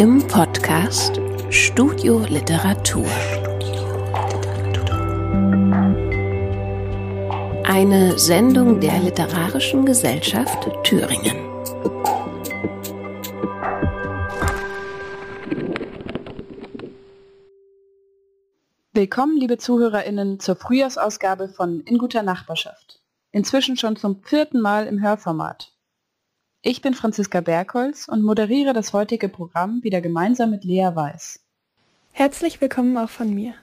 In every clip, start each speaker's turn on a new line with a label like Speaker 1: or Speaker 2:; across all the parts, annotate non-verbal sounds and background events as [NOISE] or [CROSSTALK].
Speaker 1: im Podcast Studio Literatur. Eine Sendung der Literarischen Gesellschaft Thüringen.
Speaker 2: Willkommen, liebe ZuhörerInnen, zur Frühjahrsausgabe von In guter Nachbarschaft. Inzwischen schon zum vierten Mal im Hörformat. Ich bin Franziska Bergholz und moderiere das heutige Programm wieder gemeinsam mit Lea Weiß.
Speaker 3: Herzlich willkommen auch von mir.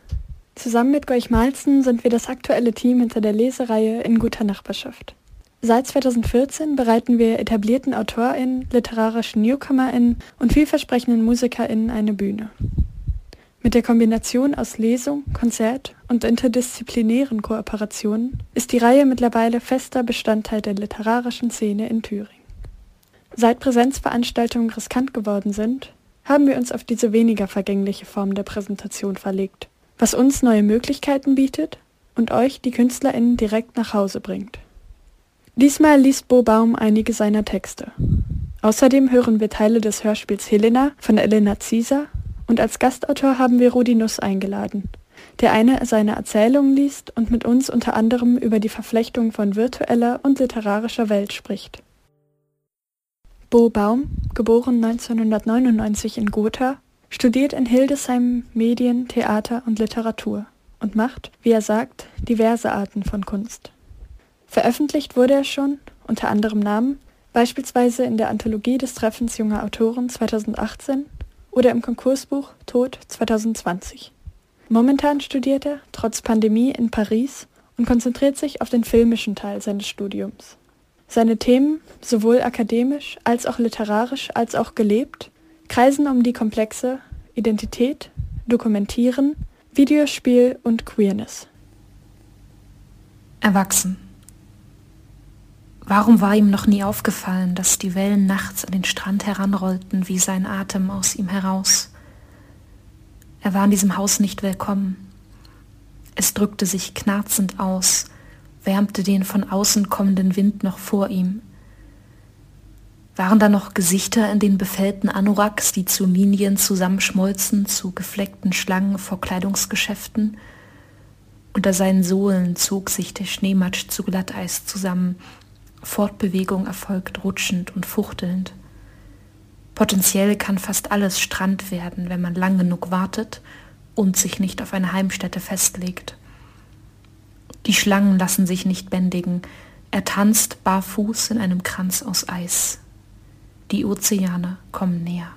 Speaker 3: Zusammen mit Gorch Malzen sind wir das aktuelle Team hinter der Lesereihe In guter Nachbarschaft. Seit 2014 bereiten wir etablierten AutorInnen, literarischen NewcomerInnen und vielversprechenden MusikerInnen eine Bühne. Mit der Kombination aus Lesung, Konzert und interdisziplinären Kooperationen ist die Reihe mittlerweile fester Bestandteil der literarischen Szene in Thüringen. Seit Präsenzveranstaltungen riskant geworden sind, haben wir uns auf diese weniger vergängliche Form der Präsentation verlegt, was uns neue Möglichkeiten bietet und euch, die KünstlerInnen, direkt nach Hause bringt. Diesmal liest Bo Baum einige seiner Texte. Außerdem hören wir Teile des Hörspiels Helena von Elena Zieser und als Gastautor haben wir Rudi Nuss eingeladen, der eine seiner Erzählungen liest und mit uns unter anderem über die Verflechtung von virtueller und literarischer Welt spricht. Bo Baum, geboren 1999 in Gotha, studiert in Hildesheim Medien, Theater und Literatur und macht, wie er sagt, diverse Arten von Kunst. Veröffentlicht wurde er schon, unter anderem Namen, beispielsweise in der Anthologie des Treffens junger Autoren 2018 oder im Konkursbuch Tod 2020. Momentan studiert er, trotz Pandemie, in Paris und konzentriert sich auf den filmischen Teil seines Studiums. Seine Themen, sowohl akademisch als auch literarisch als auch gelebt, kreisen um die Komplexe Identität, Dokumentieren, Videospiel und Queerness.
Speaker 4: Erwachsen. Warum war ihm noch nie aufgefallen, dass die Wellen nachts an den Strand heranrollten wie sein Atem aus ihm heraus? Er war in diesem Haus nicht willkommen. Es drückte sich knarzend aus, wärmte den von außen kommenden Wind noch vor ihm. Waren da noch Gesichter in den befällten Anoraks, die zu Linien zusammenschmolzen, zu gefleckten Schlangen vor Kleidungsgeschäften? Unter seinen Sohlen zog sich der Schneematsch zu Glatteis zusammen. Fortbewegung erfolgt rutschend und fuchtelnd. Potenziell kann fast alles Strand werden, wenn man lang genug wartet und sich nicht auf eine Heimstätte festlegt. Die Schlangen lassen sich nicht bändigen. Er tanzt barfuß in einem Kranz aus Eis. Die Ozeane kommen näher.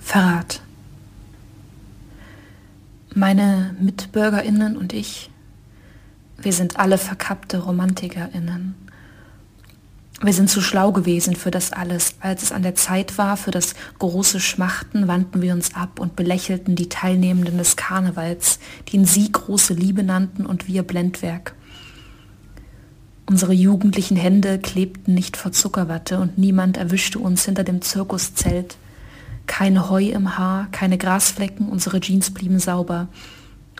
Speaker 4: Verrat. Meine Mitbürgerinnen und ich, wir sind alle verkappte Romantikerinnen. Wir sind zu schlau gewesen für das alles. Als es an der Zeit war für das große Schmachten, wandten wir uns ab und belächelten die Teilnehmenden des Karnevals, den sie große Liebe nannten und wir Blendwerk. Unsere jugendlichen Hände klebten nicht vor Zuckerwatte und niemand erwischte uns hinter dem Zirkuszelt. Keine Heu im Haar, keine Grasflecken, unsere Jeans blieben sauber.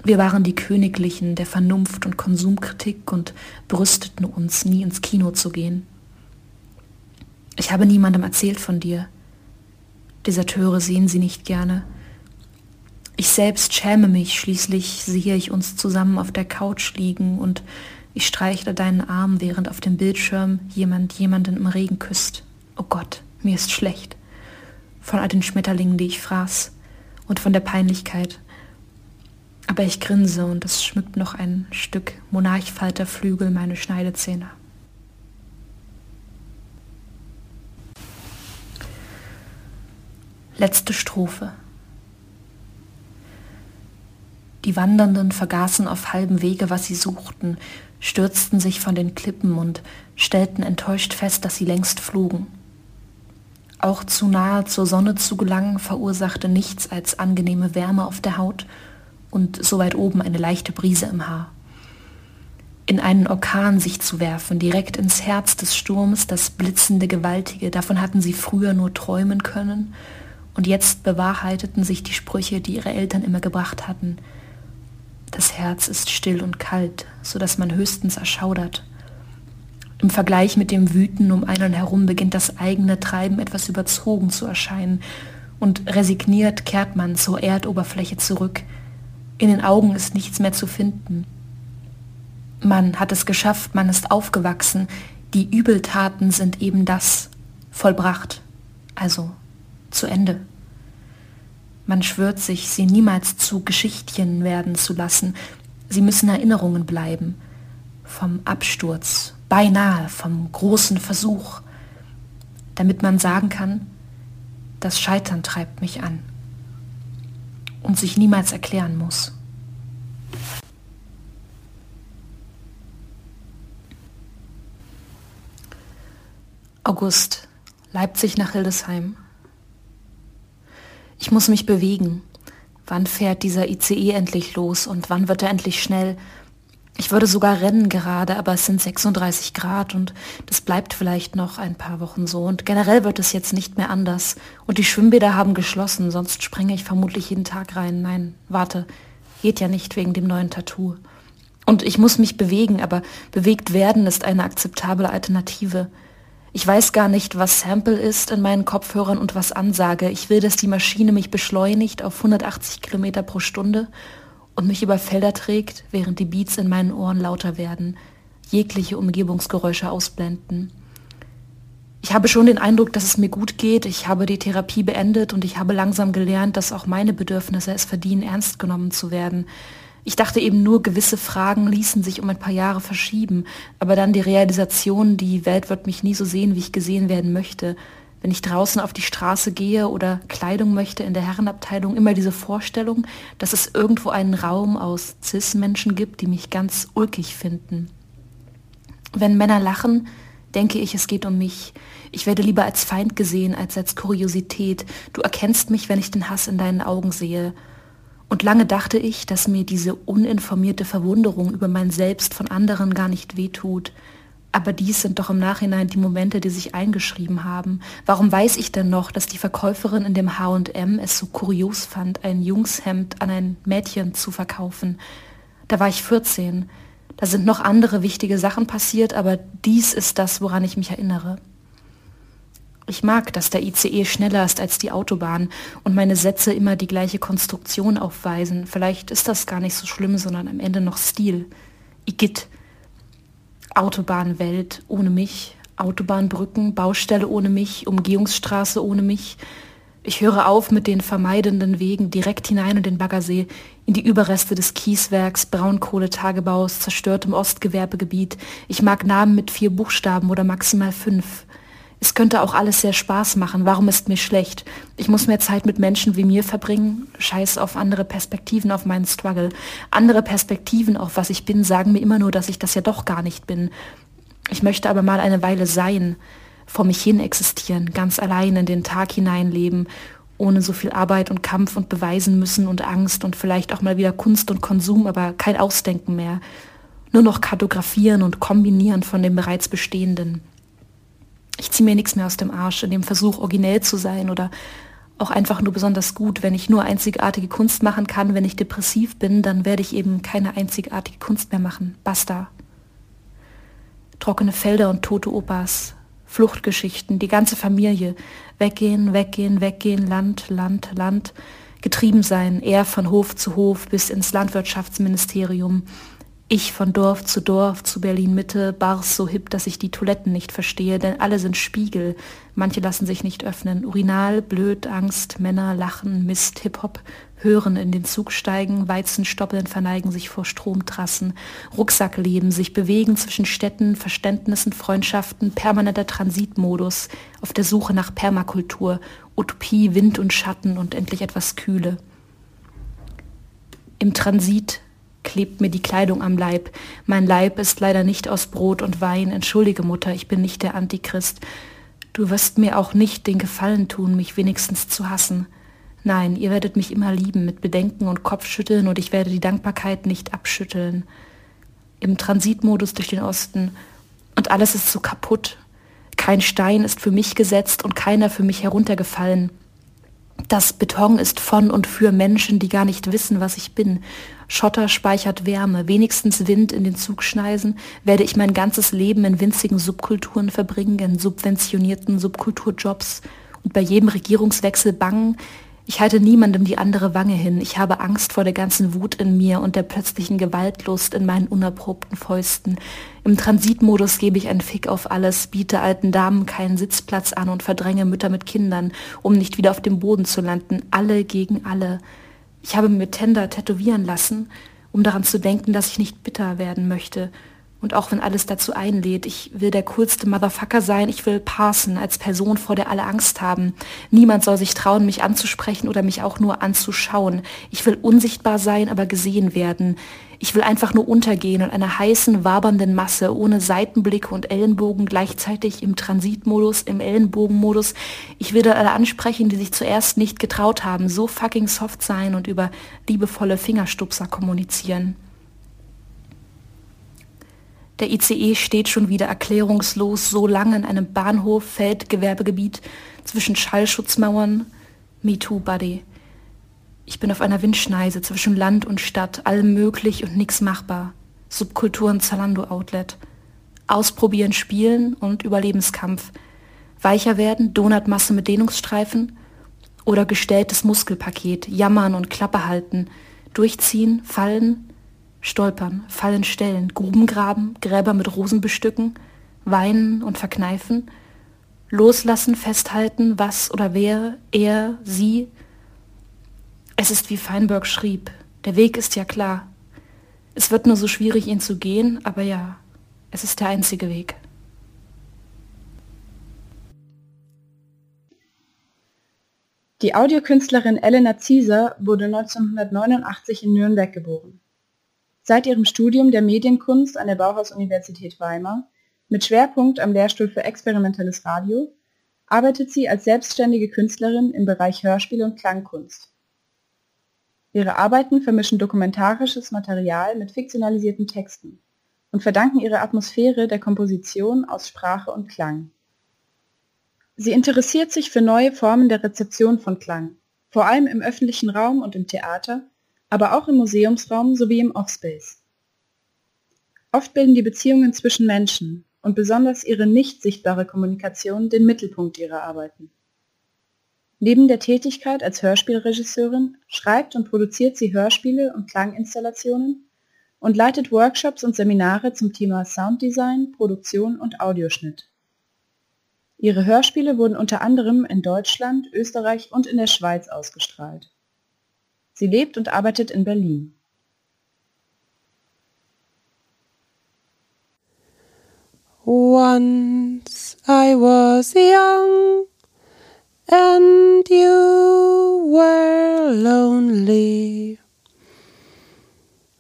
Speaker 4: Wir waren die Königlichen der Vernunft und Konsumkritik und brüsteten uns, nie ins Kino zu gehen. Ich habe niemandem erzählt von dir. Deserteure sehen sie nicht gerne. Ich selbst schäme mich, schließlich sehe ich uns zusammen auf der Couch liegen und ich streichle deinen Arm, während auf dem Bildschirm jemand jemanden im Regen küsst. Oh Gott, mir ist schlecht. Von all den Schmetterlingen, die ich fraß und von der Peinlichkeit. Aber ich grinse und es schmückt noch ein Stück Monarchfalterflügel meine Schneidezähne. Letzte Strophe. Die Wandernden vergaßen auf halbem Wege, was sie suchten, stürzten sich von den Klippen und stellten enttäuscht fest, dass sie längst flogen. Auch zu nahe zur Sonne zu gelangen verursachte nichts als angenehme Wärme auf der Haut und so weit oben eine leichte Brise im Haar. In einen Orkan sich zu werfen, direkt ins Herz des Sturms, das blitzende Gewaltige, davon hatten sie früher nur träumen können und jetzt bewahrheiteten sich die Sprüche, die ihre Eltern immer gebracht hatten. Das Herz ist still und kalt, so dass man höchstens erschaudert. Im Vergleich mit dem Wüten um einen herum beginnt das eigene Treiben etwas überzogen zu erscheinen und resigniert kehrt man zur Erdoberfläche zurück. In den Augen ist nichts mehr zu finden. Man hat es geschafft, man ist aufgewachsen, die Übeltaten sind eben das, vollbracht, also zu Ende. Man schwört sich, sie niemals zu Geschichtchen werden zu lassen, sie müssen Erinnerungen bleiben, vom Absturz, beinahe vom großen Versuch, damit man sagen kann, das Scheitern treibt mich an und sich niemals erklären muss. August, Leipzig nach Hildesheim. Ich muss mich bewegen. Wann fährt dieser ICE endlich los und wann wird er endlich schnell? Ich würde sogar rennen gerade, aber es sind 36 Grad und das bleibt vielleicht noch ein paar Wochen so. Und generell wird es jetzt nicht mehr anders. Und die Schwimmbäder haben geschlossen, sonst springe ich vermutlich jeden Tag rein. Nein, warte, geht ja nicht wegen dem neuen Tattoo. Und ich muss mich bewegen, aber bewegt werden ist eine akzeptable Alternative. Ich weiß gar nicht, was Sample ist in meinen Kopfhörern und was Ansage. Ich will, dass die Maschine mich beschleunigt auf 180 Kilometer pro Stunde und mich über Felder trägt, während die Beats in meinen Ohren lauter werden, jegliche Umgebungsgeräusche ausblenden. Ich habe schon den Eindruck, dass es mir gut geht, ich habe die Therapie beendet und ich habe langsam gelernt, dass auch meine Bedürfnisse es verdienen, ernst genommen zu werden. Ich dachte eben nur, gewisse Fragen ließen sich um ein paar Jahre verschieben, aber dann die Realisation, die Welt wird mich nie so sehen, wie ich gesehen werden möchte, wenn ich draußen auf die Straße gehe oder Kleidung möchte in der Herrenabteilung, immer diese Vorstellung, dass es irgendwo einen Raum aus CIS-Menschen gibt, die mich ganz ulkig finden. Wenn Männer lachen, denke ich, es geht um mich. Ich werde lieber als Feind gesehen als als Kuriosität. Du erkennst mich, wenn ich den Hass in deinen Augen sehe. Und lange dachte ich, dass mir diese uninformierte Verwunderung über mein Selbst von anderen gar nicht wehtut. Aber dies sind doch im Nachhinein die Momente, die sich eingeschrieben haben. Warum weiß ich denn noch, dass die Verkäuferin in dem H&M es so kurios fand, ein Jungshemd an ein Mädchen zu verkaufen? Da war ich 14. Da sind noch andere wichtige Sachen passiert, aber dies ist das, woran ich mich erinnere. Ich mag, dass der ICE schneller ist als die Autobahn und meine Sätze immer die gleiche Konstruktion aufweisen. Vielleicht ist das gar nicht so schlimm, sondern am Ende noch Stil. Igitt. Autobahnwelt ohne mich, Autobahnbrücken, Baustelle ohne mich, Umgehungsstraße ohne mich. Ich höre auf mit den vermeidenden Wegen direkt hinein in den Baggersee, in die Überreste des Kieswerks, Braunkohletagebaus, zerstörtem Ostgewerbegebiet. Ich mag Namen mit vier Buchstaben oder maximal fünf. Es könnte auch alles sehr Spaß machen. Warum ist mir schlecht? Ich muss mehr Zeit mit Menschen wie mir verbringen. Scheiß auf andere Perspektiven auf meinen Struggle. Andere Perspektiven auf was ich bin, sagen mir immer nur, dass ich das ja doch gar nicht bin. Ich möchte aber mal eine Weile sein, vor mich hin existieren, ganz allein in den Tag hineinleben, ohne so viel Arbeit und Kampf und beweisen müssen und Angst und vielleicht auch mal wieder Kunst und Konsum, aber kein Ausdenken mehr. Nur noch kartografieren und kombinieren von dem bereits Bestehenden ich ziehe mir nichts mehr aus dem Arsch in dem Versuch, originell zu sein oder auch einfach nur besonders gut. Wenn ich nur einzigartige Kunst machen kann, wenn ich depressiv bin, dann werde ich eben keine einzigartige Kunst mehr machen. Basta. Trockene Felder und tote Opas, Fluchtgeschichten, die ganze Familie. Weggehen, weggehen, weggehen, Land, Land, Land. Getrieben sein, er von Hof zu Hof bis ins Landwirtschaftsministerium. Ich von Dorf zu Dorf, zu Berlin Mitte, Bars so hip, dass ich die Toiletten nicht verstehe, denn alle sind Spiegel. Manche lassen sich nicht öffnen. Urinal, blöd, Angst, Männer, Lachen, Mist, Hip-Hop, hören, in den Zug steigen, Weizenstoppeln verneigen sich vor Stromtrassen, Rucksackleben, sich bewegen zwischen Städten, Verständnissen, Freundschaften, permanenter Transitmodus, auf der Suche nach Permakultur, Utopie, Wind und Schatten und endlich etwas Kühle. Im Transit klebt mir die Kleidung am Leib. Mein Leib ist leider nicht aus Brot und Wein. Entschuldige, Mutter, ich bin nicht der Antichrist. Du wirst mir auch nicht den Gefallen tun, mich wenigstens zu hassen. Nein, ihr werdet mich immer lieben, mit Bedenken und Kopfschütteln, und ich werde die Dankbarkeit nicht abschütteln. Im Transitmodus durch den Osten. Und alles ist so kaputt. Kein Stein ist für mich gesetzt und keiner für mich heruntergefallen. Das Beton ist von und für Menschen, die gar nicht wissen, was ich bin. Schotter speichert Wärme, wenigstens Wind in den Zugschneisen, werde ich mein ganzes Leben in winzigen Subkulturen verbringen, in subventionierten Subkulturjobs und bei jedem Regierungswechsel bangen, ich halte niemandem die andere Wange hin. Ich habe Angst vor der ganzen Wut in mir und der plötzlichen Gewaltlust in meinen unerprobten Fäusten. Im Transitmodus gebe ich einen Fick auf alles, biete alten Damen keinen Sitzplatz an und verdränge Mütter mit Kindern, um nicht wieder auf dem Boden zu landen. Alle gegen alle. Ich habe mir Tender tätowieren lassen, um daran zu denken, dass ich nicht bitter werden möchte und auch wenn alles dazu einlädt, ich will der coolste Motherfucker sein, ich will Parson als Person, vor der alle Angst haben. Niemand soll sich trauen, mich anzusprechen oder mich auch nur anzuschauen. Ich will unsichtbar sein, aber gesehen werden. Ich will einfach nur untergehen in einer heißen, wabernden Masse, ohne Seitenblicke und Ellenbogen, gleichzeitig im Transitmodus, im Ellenbogenmodus. Ich will alle ansprechen, die sich zuerst nicht getraut haben, so fucking soft sein und über liebevolle Fingerstupser kommunizieren. Der ICE steht schon wieder erklärungslos so lange in einem Bahnhof, Feldgewerbegebiet zwischen Schallschutzmauern. Me too, buddy. Ich bin auf einer Windschneise zwischen Land und Stadt, allem möglich und nix machbar. Subkulturen Zalando Outlet. Ausprobieren, spielen und Überlebenskampf. Weicher werden, Donutmasse mit Dehnungsstreifen oder gestelltes Muskelpaket, jammern und Klappe halten, durchziehen, fallen, Stolpern, Fallen stellen, Gruben graben, Gräber mit Rosen bestücken, weinen und verkneifen, loslassen, festhalten, was oder wer, er, sie. Es ist wie Feinberg schrieb, der Weg ist ja klar. Es wird nur so schwierig, ihn zu gehen, aber ja, es ist der einzige Weg.
Speaker 2: Die Audiokünstlerin Elena Zieser wurde 1989 in Nürnberg geboren. Seit ihrem Studium der Medienkunst an der Bauhaus-Universität Weimar mit Schwerpunkt am Lehrstuhl für experimentelles Radio arbeitet sie als selbstständige Künstlerin im Bereich Hörspiel und Klangkunst. Ihre Arbeiten vermischen dokumentarisches Material mit fiktionalisierten Texten und verdanken ihre Atmosphäre der Komposition aus Sprache und Klang. Sie interessiert sich für neue Formen der Rezeption von Klang, vor allem im öffentlichen Raum und im Theater aber auch im Museumsraum sowie im Offspace. Oft bilden die Beziehungen zwischen Menschen und besonders ihre nicht sichtbare Kommunikation den Mittelpunkt ihrer Arbeiten. Neben der Tätigkeit als Hörspielregisseurin schreibt und produziert sie Hörspiele und Klanginstallationen und leitet Workshops und Seminare zum Thema Sounddesign, Produktion und Audioschnitt. Ihre Hörspiele wurden unter anderem in Deutschland, Österreich und in der Schweiz ausgestrahlt. Sie lebt und arbeitet in Berlin.
Speaker 5: Once I was young and you were lonely.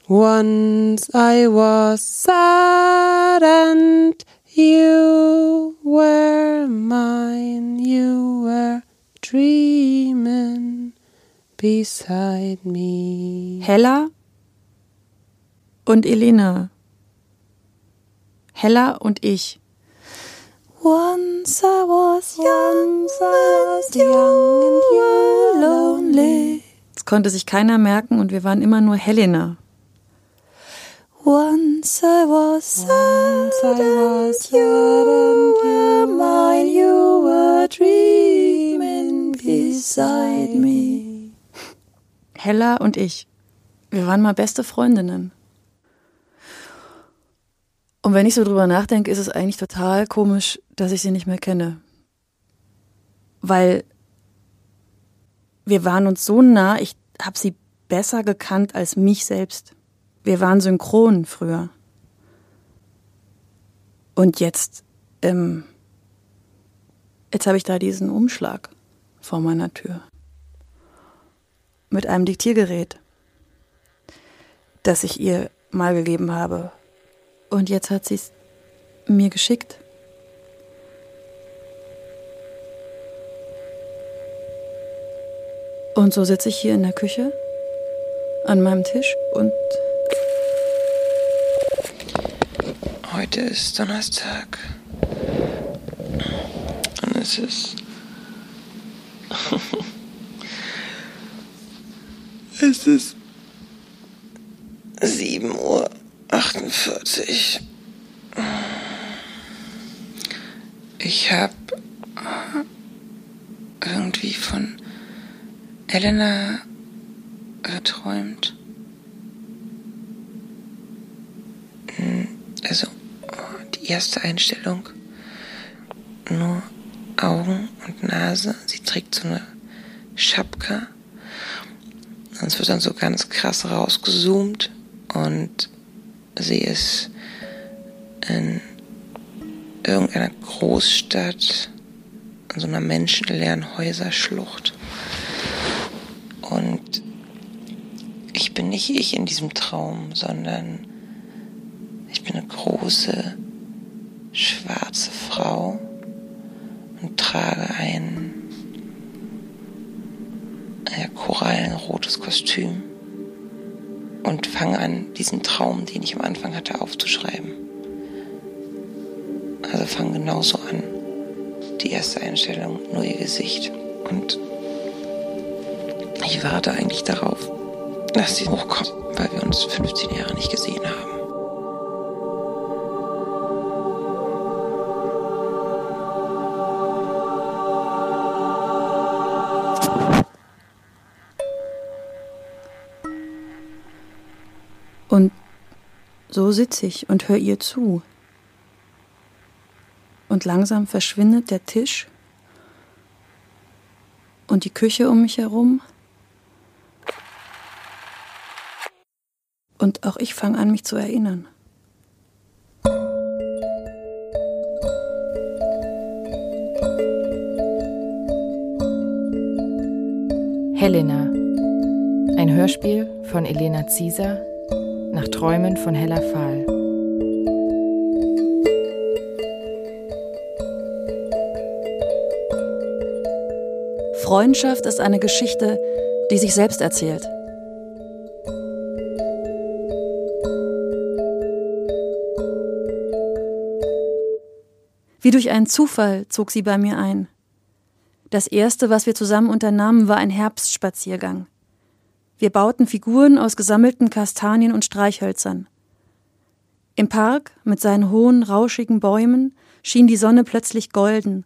Speaker 5: Once I was sad and you were mine, you were dreaming beside me.
Speaker 6: Hella und Elena. Hella und ich.
Speaker 5: Once I was young, Once I was young and you lonely.
Speaker 6: Das konnte sich keiner merken und wir waren immer nur Helena.
Speaker 5: Once I was sad, Once I was you were mine, you were dreaming beside me.
Speaker 6: Hella und ich, wir waren mal beste Freundinnen. Und wenn ich so drüber nachdenke, ist es eigentlich total komisch, dass ich sie nicht mehr kenne. Weil wir waren uns so nah, ich habe sie besser gekannt als mich selbst. Wir waren synchron früher. Und jetzt, ähm, jetzt habe ich da diesen Umschlag vor meiner Tür mit einem Diktiergerät, das ich ihr mal gegeben habe. Und jetzt hat sie es mir geschickt. Und so sitze ich hier in der Küche an meinem Tisch und...
Speaker 7: Heute ist Donnerstag. Und es ist [LAUGHS] Es ist 7 Uhr 48. Ich habe irgendwie von Elena geträumt. Also die erste Einstellung, nur Augen und Nase. Sie trägt so eine Schapka. Es wird dann so ganz krass rausgezoomt und sie ist in irgendeiner Großstadt an so einer menschenleeren Häuserschlucht. Und ich bin nicht ich in diesem Traum, sondern ich bin eine große, schwarze Frau und trage ein ja, korallenrotes Kostüm und fange an, diesen Traum, den ich am Anfang hatte, aufzuschreiben. Also fange genauso an. Die erste Einstellung, nur ihr Gesicht. Und ich warte eigentlich darauf, dass sie hochkommt, weil wir uns 15 Jahre nicht gesehen haben.
Speaker 6: So sitze ich und höre ihr zu. Und langsam verschwindet der Tisch und die Küche um mich herum. Und auch ich fange an, mich zu erinnern.
Speaker 8: Helena. Ein Hörspiel von Elena Zieser nach Träumen von Hella Fahl.
Speaker 6: Freundschaft ist eine Geschichte, die sich selbst erzählt. Wie durch einen Zufall zog sie bei mir ein. Das erste, was wir zusammen unternahmen, war ein Herbstspaziergang. Wir bauten Figuren aus gesammelten Kastanien und Streichhölzern. Im Park mit seinen hohen, rauschigen Bäumen schien die Sonne plötzlich golden,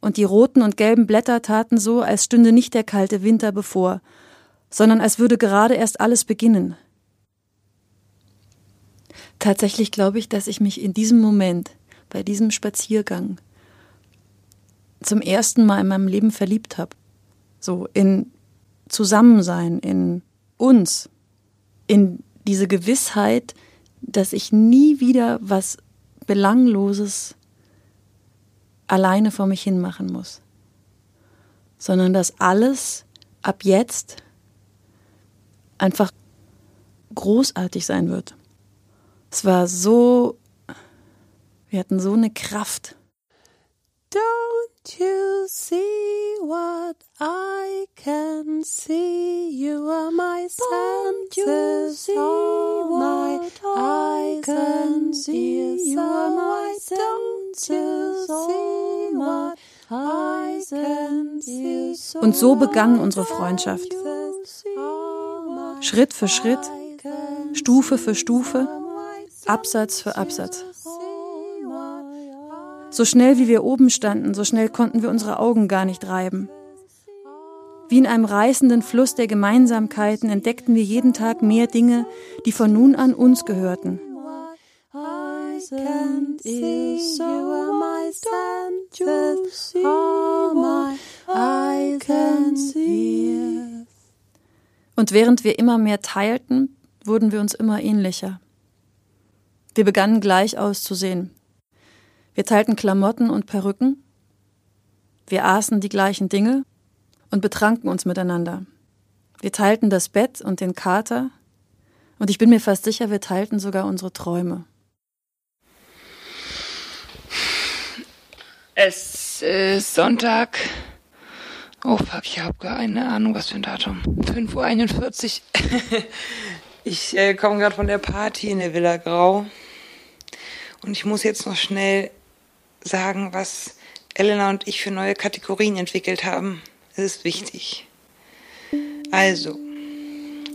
Speaker 6: und die roten und gelben Blätter taten so, als stünde nicht der kalte Winter bevor, sondern als würde gerade erst alles beginnen. Tatsächlich glaube ich, dass ich mich in diesem Moment, bei diesem Spaziergang, zum ersten Mal in meinem Leben verliebt habe. So in Zusammensein, in uns, in diese Gewissheit, dass ich nie wieder was Belangloses alleine vor mich hin machen muss, sondern dass alles ab jetzt einfach großartig sein wird. Es war so, wir hatten so eine Kraft.
Speaker 5: Don't you see what I can see? You are my
Speaker 6: Don't you
Speaker 5: senses,
Speaker 6: see
Speaker 5: all my
Speaker 6: what I
Speaker 5: eyes
Speaker 6: can
Speaker 5: and
Speaker 6: see? You are my
Speaker 5: you
Speaker 6: senses, all
Speaker 5: see
Speaker 6: my
Speaker 5: what I can see?
Speaker 6: Und so begann unsere Freundschaft. Schritt für Schritt, Stufe für Stufe, Absatz für Absatz. So schnell wie wir oben standen, so schnell konnten wir unsere Augen gar nicht reiben. Wie in einem reißenden Fluss der Gemeinsamkeiten entdeckten wir jeden Tag mehr Dinge, die von nun an uns gehörten. Und während wir immer mehr teilten, wurden wir uns immer ähnlicher. Wir begannen gleich auszusehen. Wir teilten Klamotten und Perücken. Wir aßen die gleichen Dinge und betranken uns miteinander. Wir teilten das Bett und den Kater. Und ich bin mir fast sicher, wir teilten sogar unsere Träume.
Speaker 7: Es ist Sonntag. Oh fuck, ich habe keine Ahnung, was für ein Datum. 5.41 Uhr. [LAUGHS] ich äh, komme gerade von der Party in der Villa Grau. Und ich muss jetzt noch schnell sagen, was Elena und ich für neue Kategorien entwickelt haben. Es ist wichtig. Also,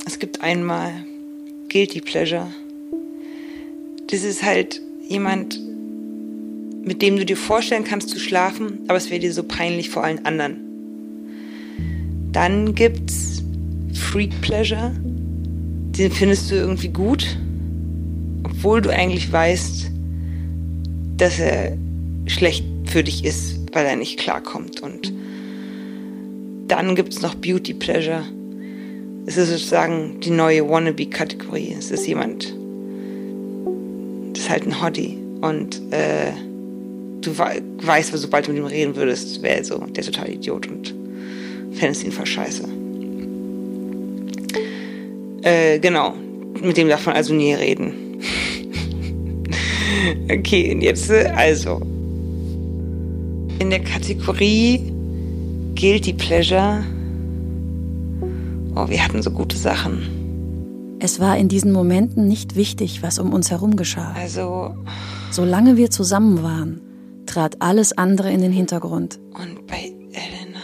Speaker 7: es gibt einmal Guilty Pleasure. Das ist halt jemand, mit dem du dir vorstellen kannst zu schlafen, aber es wäre dir so peinlich vor allen anderen. Dann gibt's Freak Pleasure. Den findest du irgendwie gut, obwohl du eigentlich weißt, dass er schlecht für dich ist, weil er nicht klarkommt. Und dann gibt's noch Beauty Pleasure. Es ist sozusagen die neue Wannabe-Kategorie. Es ist jemand, das ist halt ein Hottie. Und äh, du weißt, sobald du mit ihm reden würdest, wäre so der total Idiot und fändest ihn voll scheiße. Äh, genau. Mit dem darf man also nie reden. [LAUGHS] okay, und jetzt äh, also. In der Kategorie Guilty Pleasure. Oh, wir hatten so gute Sachen.
Speaker 6: Es war in diesen Momenten nicht wichtig, was um uns herum geschah.
Speaker 7: Also.
Speaker 6: Solange wir zusammen waren, trat alles andere in den Hintergrund.
Speaker 7: Und bei Elena.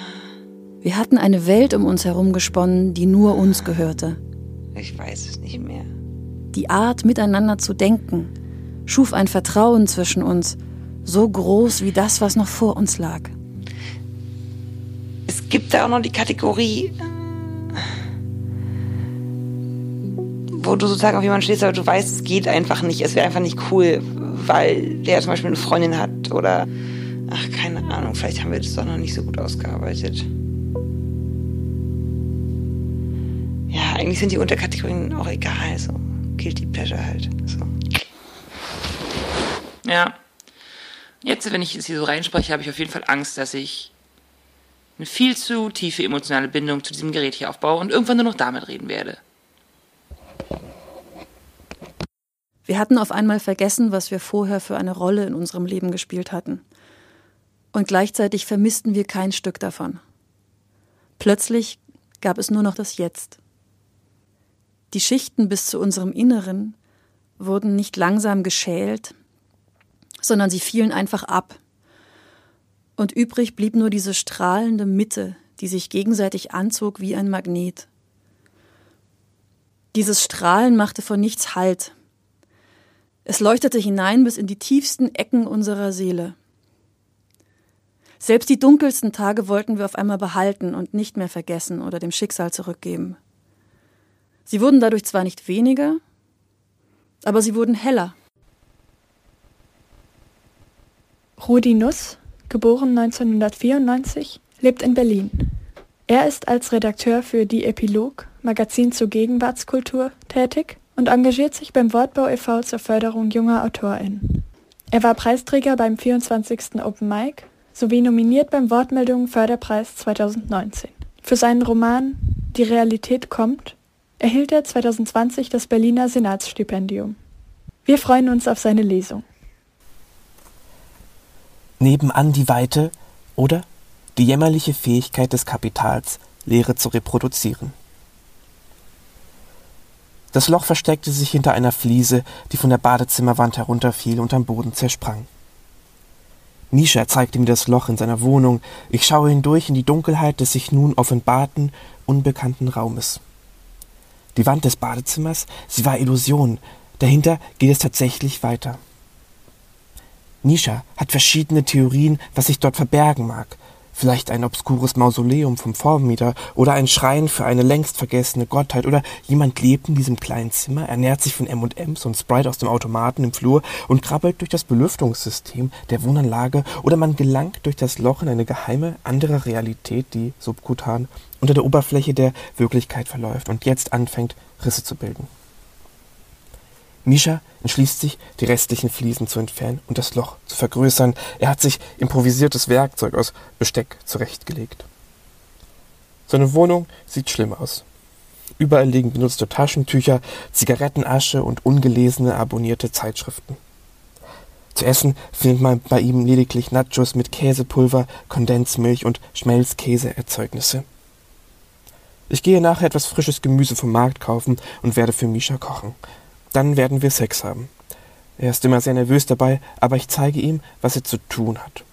Speaker 6: Wir hatten eine Welt um uns herum gesponnen, die nur uns gehörte.
Speaker 7: Ich weiß es nicht mehr.
Speaker 6: Die Art, miteinander zu denken, schuf ein Vertrauen zwischen uns, so groß wie das, was noch vor uns lag.
Speaker 7: Es gibt da auch noch die Kategorie, wo du sozusagen auf jemanden stehst, aber du weißt, es geht einfach nicht. Es wäre einfach nicht cool, weil der zum Beispiel eine Freundin hat oder ach, keine Ahnung, vielleicht haben wir das doch noch nicht so gut ausgearbeitet. Ja, eigentlich sind die Unterkategorien auch egal, so Guilty Pleasure halt. So. Ja. Jetzt, wenn ich es hier so reinspreche, habe ich auf jeden Fall Angst, dass ich eine viel zu tiefe emotionale Bindung zu diesem Gerät hier aufbaue und irgendwann nur noch damit reden werde.
Speaker 6: Wir hatten auf einmal vergessen, was wir vorher für eine Rolle in unserem Leben gespielt hatten. Und gleichzeitig vermissten wir kein Stück davon. Plötzlich gab es nur noch das Jetzt. Die Schichten bis zu unserem Inneren wurden nicht langsam geschält, sondern sie fielen einfach ab. Und übrig blieb nur diese strahlende Mitte, die sich gegenseitig anzog wie ein Magnet. Dieses Strahlen machte vor nichts Halt. Es leuchtete hinein bis in die tiefsten Ecken unserer Seele. Selbst die dunkelsten Tage wollten wir auf einmal behalten und nicht mehr vergessen oder dem Schicksal zurückgeben. Sie wurden dadurch zwar nicht weniger, aber sie wurden heller.
Speaker 3: Rudi Nuss, geboren 1994, lebt in Berlin. Er ist als Redakteur für Die Epilog, Magazin zur Gegenwartskultur, tätig und engagiert sich beim Wortbau e.V. zur Förderung junger AutorInnen. Er war Preisträger beim 24. Open Mic sowie nominiert beim Wortmeldungen Förderpreis 2019. Für seinen Roman Die Realität kommt erhielt er 2020 das Berliner Senatsstipendium. Wir freuen uns auf seine Lesung.
Speaker 9: Nebenan die Weite oder die jämmerliche Fähigkeit des Kapitals, Leere zu reproduzieren. Das Loch versteckte sich hinter einer Fliese, die von der Badezimmerwand herunterfiel und am Boden zersprang. Misha zeigte mir das Loch in seiner Wohnung. Ich schaue hindurch in die Dunkelheit des sich nun offenbarten, unbekannten Raumes. Die Wand des Badezimmers, sie war Illusion. Dahinter geht es tatsächlich weiter. Nisha hat verschiedene Theorien, was sich dort verbergen mag. Vielleicht ein obskures Mausoleum vom Vormieter oder ein Schrein für eine längst vergessene Gottheit oder jemand lebt in diesem kleinen Zimmer, ernährt sich von M&M's und Sprite aus dem Automaten im Flur und krabbelt durch das Belüftungssystem der Wohnanlage oder man gelangt durch das Loch in eine geheime andere Realität, die subkutan unter der Oberfläche der Wirklichkeit verläuft und jetzt anfängt, Risse zu bilden. Misha entschließt sich, die restlichen Fliesen zu entfernen und das Loch zu vergrößern. Er hat sich improvisiertes Werkzeug aus Besteck zurechtgelegt. Seine Wohnung sieht schlimm aus. Überall liegen benutzte Taschentücher, Zigarettenasche und ungelesene abonnierte Zeitschriften. Zu essen findet man bei ihm lediglich Nachos mit Käsepulver, Kondensmilch und Schmelzkäseerzeugnisse. Ich gehe nachher etwas frisches Gemüse vom Markt kaufen und werde für Misha kochen. Dann werden wir Sex haben. Er ist immer sehr nervös dabei, aber ich zeige ihm, was er zu tun hat.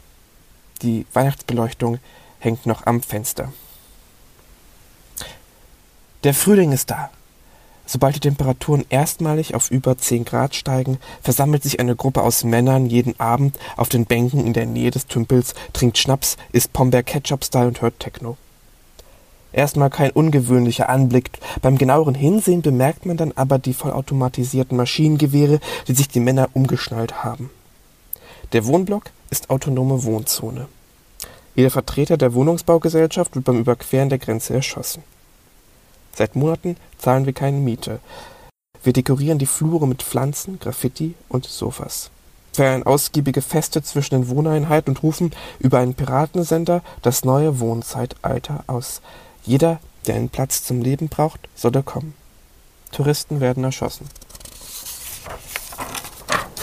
Speaker 9: Die Weihnachtsbeleuchtung hängt noch am Fenster. Der Frühling ist da. Sobald die Temperaturen erstmalig auf über 10 Grad steigen, versammelt sich eine Gruppe aus Männern jeden Abend auf den Bänken in der Nähe des Tümpels, trinkt Schnaps, isst Pombeer Ketchup-Style und hört Techno. Erstmal kein ungewöhnlicher Anblick. Beim genaueren Hinsehen bemerkt man dann aber die vollautomatisierten Maschinengewehre, die sich die Männer umgeschnallt haben. Der Wohnblock ist autonome Wohnzone. Jeder Vertreter der Wohnungsbaugesellschaft wird beim Überqueren der Grenze erschossen. Seit Monaten zahlen wir keine Miete. Wir dekorieren die Flure mit Pflanzen, Graffiti und Sofas. Feiern ausgiebige Feste zwischen den Wohneinheiten und rufen über einen Piratensender das neue Wohnzeitalter aus. Jeder, der einen Platz zum Leben braucht, soll er kommen. Touristen werden erschossen.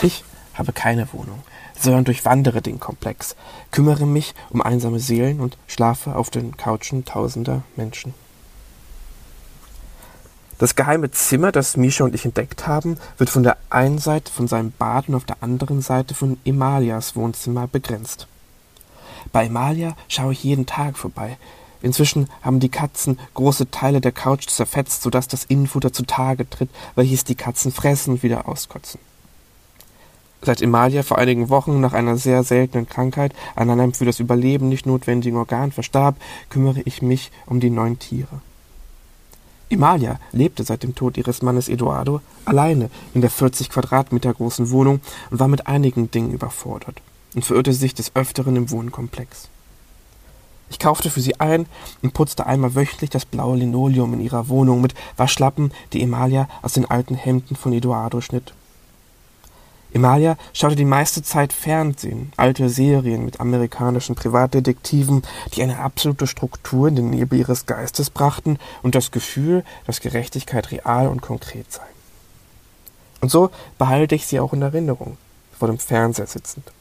Speaker 9: Ich habe keine Wohnung, sondern durchwandere den Komplex, kümmere mich um einsame Seelen und schlafe auf den Couchen tausender Menschen. Das geheime Zimmer, das Misha und ich entdeckt haben, wird von der einen Seite von seinem Bad und auf der anderen Seite von Emalias Wohnzimmer begrenzt. Bei Emalia schaue ich jeden Tag vorbei, Inzwischen haben die Katzen große Teile der Couch zerfetzt, sodass das Innenfutter zutage tritt, welches die Katzen fressen und wieder auskotzen. Seit Emalia vor einigen Wochen nach einer sehr seltenen Krankheit an einem für das Überleben nicht notwendigen Organ verstarb, kümmere ich mich um die neun Tiere. Emalia lebte seit dem Tod ihres Mannes Eduardo alleine in der 40 Quadratmeter großen Wohnung und war mit einigen Dingen überfordert und verirrte sich des Öfteren im Wohnkomplex. Ich kaufte für sie ein und putzte einmal wöchentlich das blaue Linoleum in ihrer Wohnung mit Waschlappen, die Emalia aus den alten Hemden von Eduardo schnitt. Emalia schaute die meiste Zeit Fernsehen, alte Serien mit amerikanischen Privatdetektiven, die eine absolute Struktur in den Nebel ihres Geistes brachten und das Gefühl, dass Gerechtigkeit real und konkret sei. Und so behalte ich sie auch in Erinnerung, vor dem Fernseher sitzend.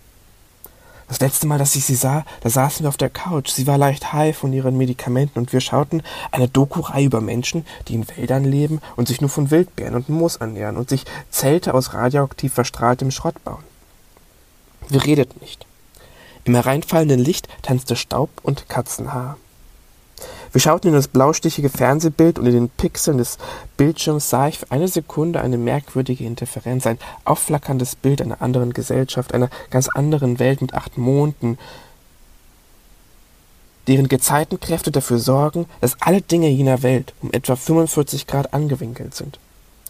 Speaker 9: Das letzte Mal, dass ich sie sah, da saßen wir auf der Couch. Sie war leicht high von ihren Medikamenten und wir schauten eine Doku-Reihe über Menschen, die in Wäldern leben und sich nur von Wildbeeren und Moos ernähren und sich Zelte aus radioaktiv verstrahltem Schrott bauen. Wir redeten nicht. Im hereinfallenden Licht tanzte Staub und Katzenhaar. Wir schauten in das blaustichige Fernsehbild und in den Pixeln des Bildschirms sah ich für eine Sekunde eine merkwürdige Interferenz, ein aufflackerndes Bild einer anderen Gesellschaft, einer ganz anderen Welt mit acht Monden, deren Gezeitenkräfte dafür sorgen, dass alle Dinge jener Welt um etwa 45 Grad angewinkelt sind.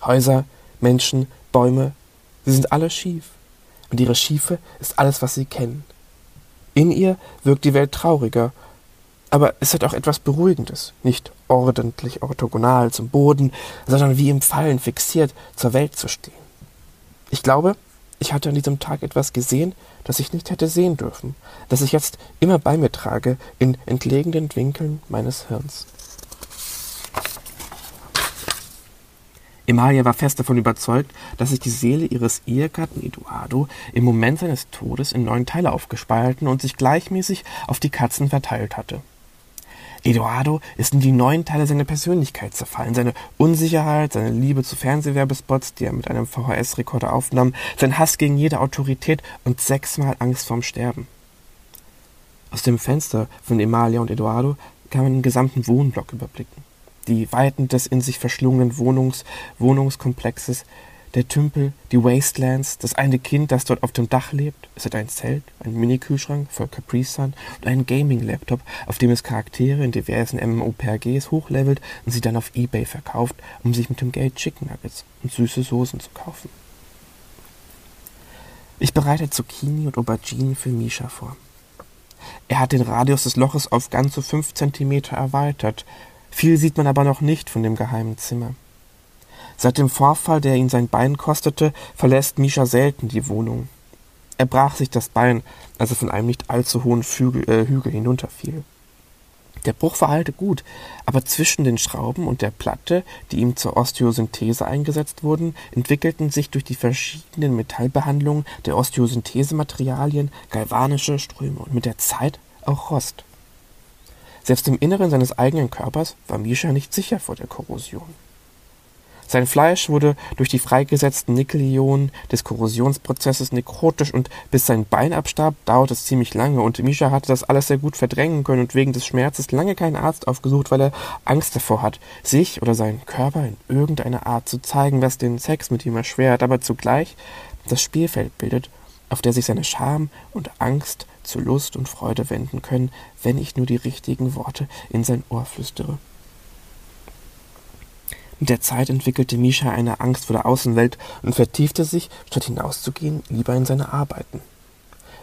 Speaker 9: Häuser, Menschen, Bäume, sie sind alle schief. Und ihre Schiefe ist alles, was sie kennen. In ihr wirkt die Welt trauriger aber es hat auch etwas Beruhigendes, nicht ordentlich orthogonal zum Boden, sondern wie im Fallen fixiert zur Welt zu stehen. Ich glaube, ich hatte an diesem Tag etwas gesehen, das ich nicht hätte sehen dürfen, das ich jetzt immer bei mir trage in entlegenen Winkeln meines Hirns. Emalia war fest davon überzeugt, dass sich die Seele ihres Ehegatten Eduardo im Moment seines Todes in neun Teile aufgespalten und sich gleichmäßig auf die Katzen verteilt hatte. Eduardo ist in die neuen Teile seiner Persönlichkeit zerfallen. Seine Unsicherheit, seine Liebe zu Fernsehwerbespots, die er mit einem VHS-Rekorder aufnahm, sein Hass gegen jede Autorität und sechsmal Angst vorm Sterben. Aus dem Fenster von Emalia und Eduardo kann man den gesamten Wohnblock überblicken. Die Weiten des in sich verschlungenen Wohnungs Wohnungskomplexes, der Tümpel, die Wastelands, das eine Kind, das dort auf dem Dach lebt. Es hat ein Zelt, einen Mini-Kühlschrank für Capri Sun und einen Gaming-Laptop, auf dem es Charaktere in diversen MMOPGs hochlevelt und sie dann auf Ebay verkauft, um sich mit dem Geld Chicken Nuggets und süße Soßen zu kaufen. Ich bereite Zucchini und Auberginen für Misha vor. Er hat den Radius des Loches auf ganze fünf Zentimeter erweitert. Viel sieht man aber noch nicht von dem geheimen Zimmer. Seit dem Vorfall, der ihn sein Bein kostete, verlässt Misha selten die Wohnung. Er brach sich das Bein, als er von einem nicht allzu hohen Hügel, äh, Hügel hinunterfiel. Der Bruch verheilte gut, aber zwischen den Schrauben und der Platte, die ihm zur Osteosynthese eingesetzt wurden, entwickelten sich durch die verschiedenen Metallbehandlungen der Osteosynthesematerialien galvanische Ströme und mit der Zeit auch Rost. Selbst im Inneren seines eigenen Körpers war Misha nicht sicher vor der Korrosion. Sein Fleisch wurde durch die freigesetzten Nickelionen des Korrosionsprozesses nekrotisch und bis sein Bein abstarb, dauerte es ziemlich lange und Misha hatte das alles sehr gut verdrängen können und wegen des Schmerzes lange keinen Arzt aufgesucht, weil er Angst davor hat, sich oder seinen Körper in irgendeiner Art zu zeigen, was den Sex mit ihm erschwert, aber zugleich das Spielfeld bildet, auf der sich seine Scham und Angst zu Lust und Freude wenden können, wenn ich nur die richtigen Worte in sein Ohr flüstere. Mit der Zeit entwickelte Misha eine Angst vor der Außenwelt und vertiefte sich, statt hinauszugehen, lieber in seine Arbeiten.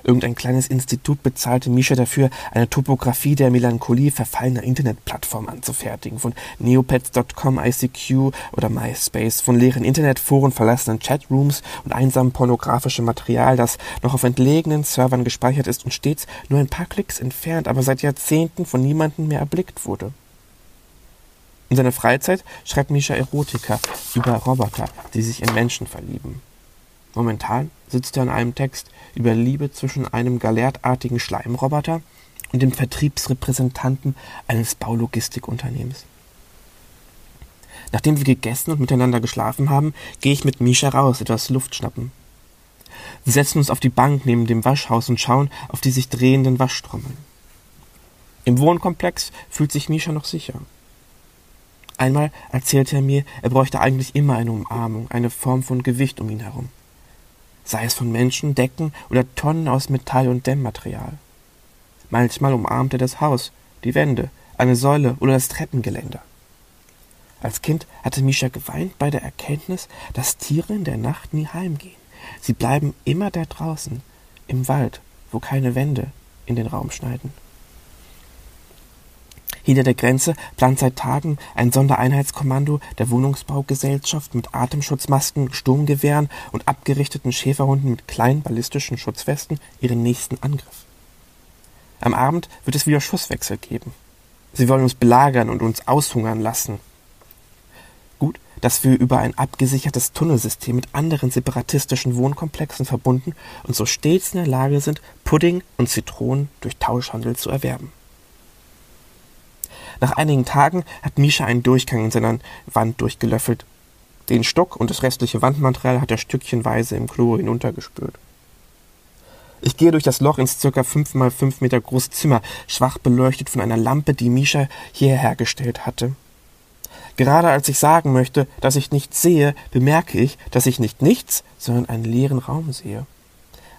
Speaker 9: Irgendein kleines Institut bezahlte Misha dafür, eine Topographie der Melancholie verfallener Internetplattformen anzufertigen, von Neopets.com, ICQ oder MySpace, von leeren Internetforen, verlassenen Chatrooms und einsamen pornografischem Material, das noch auf entlegenen Servern gespeichert ist und stets nur ein paar Klicks entfernt, aber seit Jahrzehnten von niemandem mehr erblickt wurde. In seiner Freizeit schreibt Misha Erotika über Roboter, die sich in Menschen verlieben. Momentan sitzt er an einem Text über Liebe zwischen einem galertartigen Schleimroboter und dem Vertriebsrepräsentanten eines Baulogistikunternehmens. Nachdem wir gegessen und miteinander geschlafen haben, gehe ich mit Misha raus, etwas Luft schnappen. Wir setzen uns auf die Bank neben dem Waschhaus und schauen auf die sich drehenden Waschtrommeln. Im Wohnkomplex fühlt sich Misha noch sicher. Einmal erzählte er mir, er bräuchte eigentlich immer eine Umarmung, eine Form von Gewicht um ihn herum. Sei es von Menschen, Decken oder Tonnen aus Metall und Dämmmaterial. Manchmal umarmte er das Haus, die Wände, eine Säule oder das Treppengeländer. Als Kind hatte Misha geweint bei der Erkenntnis, dass Tiere in der Nacht nie heimgehen. Sie bleiben immer da draußen, im Wald, wo keine Wände in den Raum schneiden. Hinter der Grenze plant seit Tagen ein Sondereinheitskommando der Wohnungsbaugesellschaft mit Atemschutzmasken, Sturmgewehren und abgerichteten Schäferhunden mit kleinen ballistischen Schutzwesten ihren nächsten Angriff. Am Abend wird es wieder Schusswechsel geben. Sie wollen uns belagern und uns aushungern lassen. Gut, dass wir über ein abgesichertes Tunnelsystem mit anderen separatistischen Wohnkomplexen verbunden und so stets in der Lage sind, Pudding und Zitronen durch Tauschhandel zu erwerben. Nach einigen Tagen hat Misha einen Durchgang in seiner Wand durchgelöffelt. Den Stock und das restliche Wandmaterial hat er stückchenweise im Klo hinuntergespült. Ich gehe durch das Loch ins circa fünf mal fünf Meter große Zimmer, schwach beleuchtet von einer Lampe, die Misha hierher gestellt hatte. Gerade als ich sagen möchte, dass ich nichts sehe, bemerke ich, dass ich nicht nichts, sondern einen leeren Raum sehe.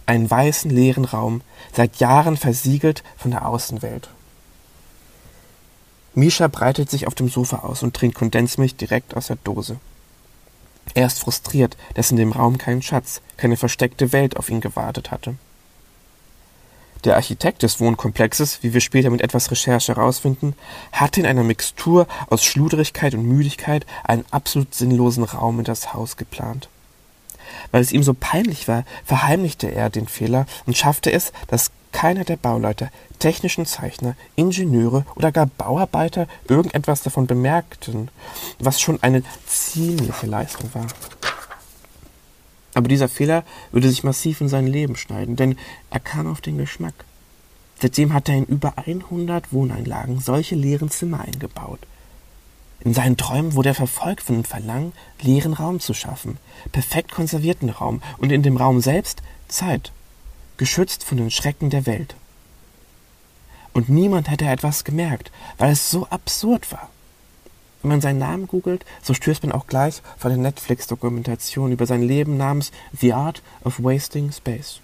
Speaker 9: Einen weißen leeren Raum, seit Jahren versiegelt von der Außenwelt. Misha breitet sich auf dem Sofa aus und trinkt Kondensmilch direkt aus der Dose. Er ist frustriert, dass in dem Raum kein Schatz, keine versteckte Welt auf ihn gewartet hatte. Der Architekt des Wohnkomplexes, wie wir später mit etwas Recherche herausfinden, hatte in einer Mixtur aus Schludrigkeit und Müdigkeit einen absolut sinnlosen Raum in das Haus geplant. Weil es ihm so peinlich war, verheimlichte er den Fehler und schaffte es, dass keiner der Bauleiter, technischen Zeichner, Ingenieure oder gar Bauarbeiter irgendetwas davon bemerkten, was schon eine ziemliche Leistung war. Aber dieser Fehler würde sich massiv in sein Leben schneiden, denn er kam auf den Geschmack. Seitdem hat er in über 100 Wohneinlagen solche leeren Zimmer eingebaut. In seinen Träumen wurde er verfolgt von dem Verlangen, leeren Raum zu schaffen, perfekt konservierten Raum und in dem Raum selbst Zeit, geschützt von den Schrecken der Welt. Und niemand hätte etwas gemerkt, weil es so absurd war. Wenn man seinen Namen googelt, so stößt man auch gleich vor der Netflix-Dokumentation über sein Leben namens The Art of Wasting Space.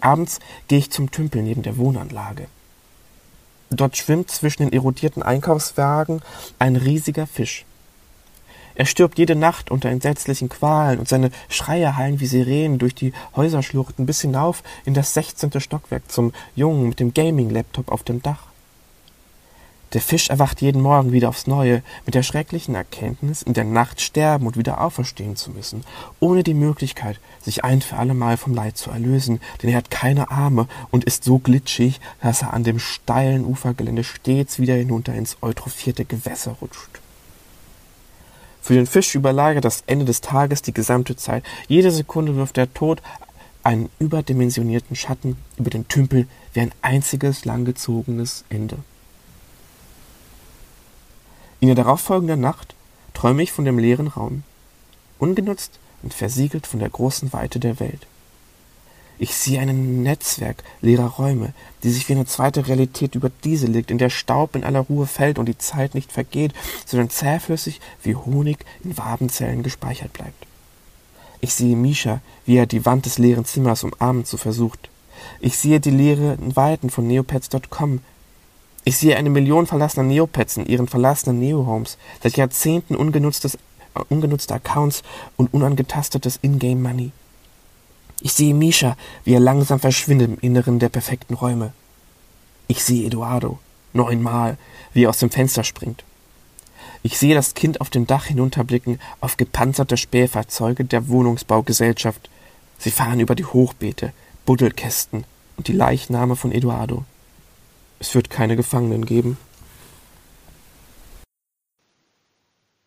Speaker 9: Abends gehe ich zum Tümpel neben der Wohnanlage. Dort schwimmt zwischen den erodierten Einkaufswagen ein riesiger Fisch. Er stirbt jede Nacht unter entsetzlichen Qualen und seine Schreie hallen wie Sirenen durch die Häuserschluchten bis hinauf in das sechzehnte Stockwerk zum Jungen mit dem Gaming-Laptop auf dem Dach. Der Fisch erwacht jeden Morgen wieder aufs Neue mit der schrecklichen Erkenntnis, in der Nacht sterben und wieder auferstehen zu müssen, ohne die Möglichkeit, sich ein für allemal vom Leid zu erlösen, denn er hat keine Arme und ist so glitschig, dass er an dem steilen Ufergelände stets wieder hinunter ins eutrophierte Gewässer rutscht. Für den Fisch überlagert das Ende des Tages die gesamte Zeit. Jede Sekunde wirft der Tod einen überdimensionierten Schatten über den Tümpel wie ein einziges langgezogenes Ende. In der darauffolgenden Nacht träume ich von dem leeren Raum, ungenutzt und versiegelt von der großen Weite der Welt. Ich sehe ein Netzwerk leerer Räume, die sich wie eine zweite Realität über diese legt, in der Staub in aller Ruhe fällt und die Zeit nicht vergeht, sondern zähflüssig wie Honig in Wabenzellen gespeichert bleibt. Ich sehe Misha, wie er die Wand des leeren Zimmers umarmen zu versucht. Ich sehe die leeren Weiten von Neopets.com. Ich sehe eine Million verlassener Neopets in ihren verlassenen Neohomes, seit Jahrzehnten ungenutztes, äh, ungenutzte Accounts und unangetastetes Ingame Money. Ich sehe Misha, wie er langsam verschwindet im Inneren der perfekten Räume. Ich sehe Eduardo, neunmal, wie er aus dem Fenster springt. Ich sehe das Kind auf dem Dach hinunterblicken auf gepanzerte Spähfahrzeuge der Wohnungsbaugesellschaft. Sie fahren über die Hochbeete, Buddelkästen und die Leichname von Eduardo. Es wird keine Gefangenen geben.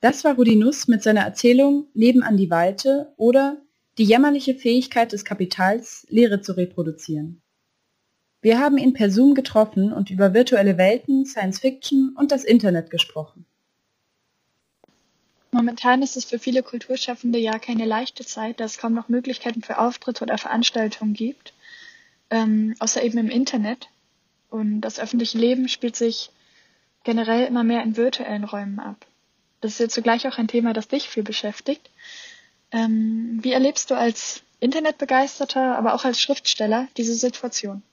Speaker 2: Das war Rudi Nuss mit seiner Erzählung Nebenan die Weite oder die jämmerliche Fähigkeit des Kapitals, Lehre zu reproduzieren. Wir haben ihn per Zoom getroffen und über virtuelle Welten, Science Fiction und das Internet gesprochen.
Speaker 3: Momentan ist es für viele Kulturschaffende ja keine leichte Zeit, da es kaum noch Möglichkeiten für Auftritte oder Veranstaltungen gibt, ähm, außer eben im Internet. Und das öffentliche Leben spielt sich generell immer mehr in virtuellen Räumen ab. Das ist ja zugleich auch ein Thema, das dich viel beschäftigt. Ähm, wie erlebst du als Internetbegeisterter, aber auch als Schriftsteller diese Situation?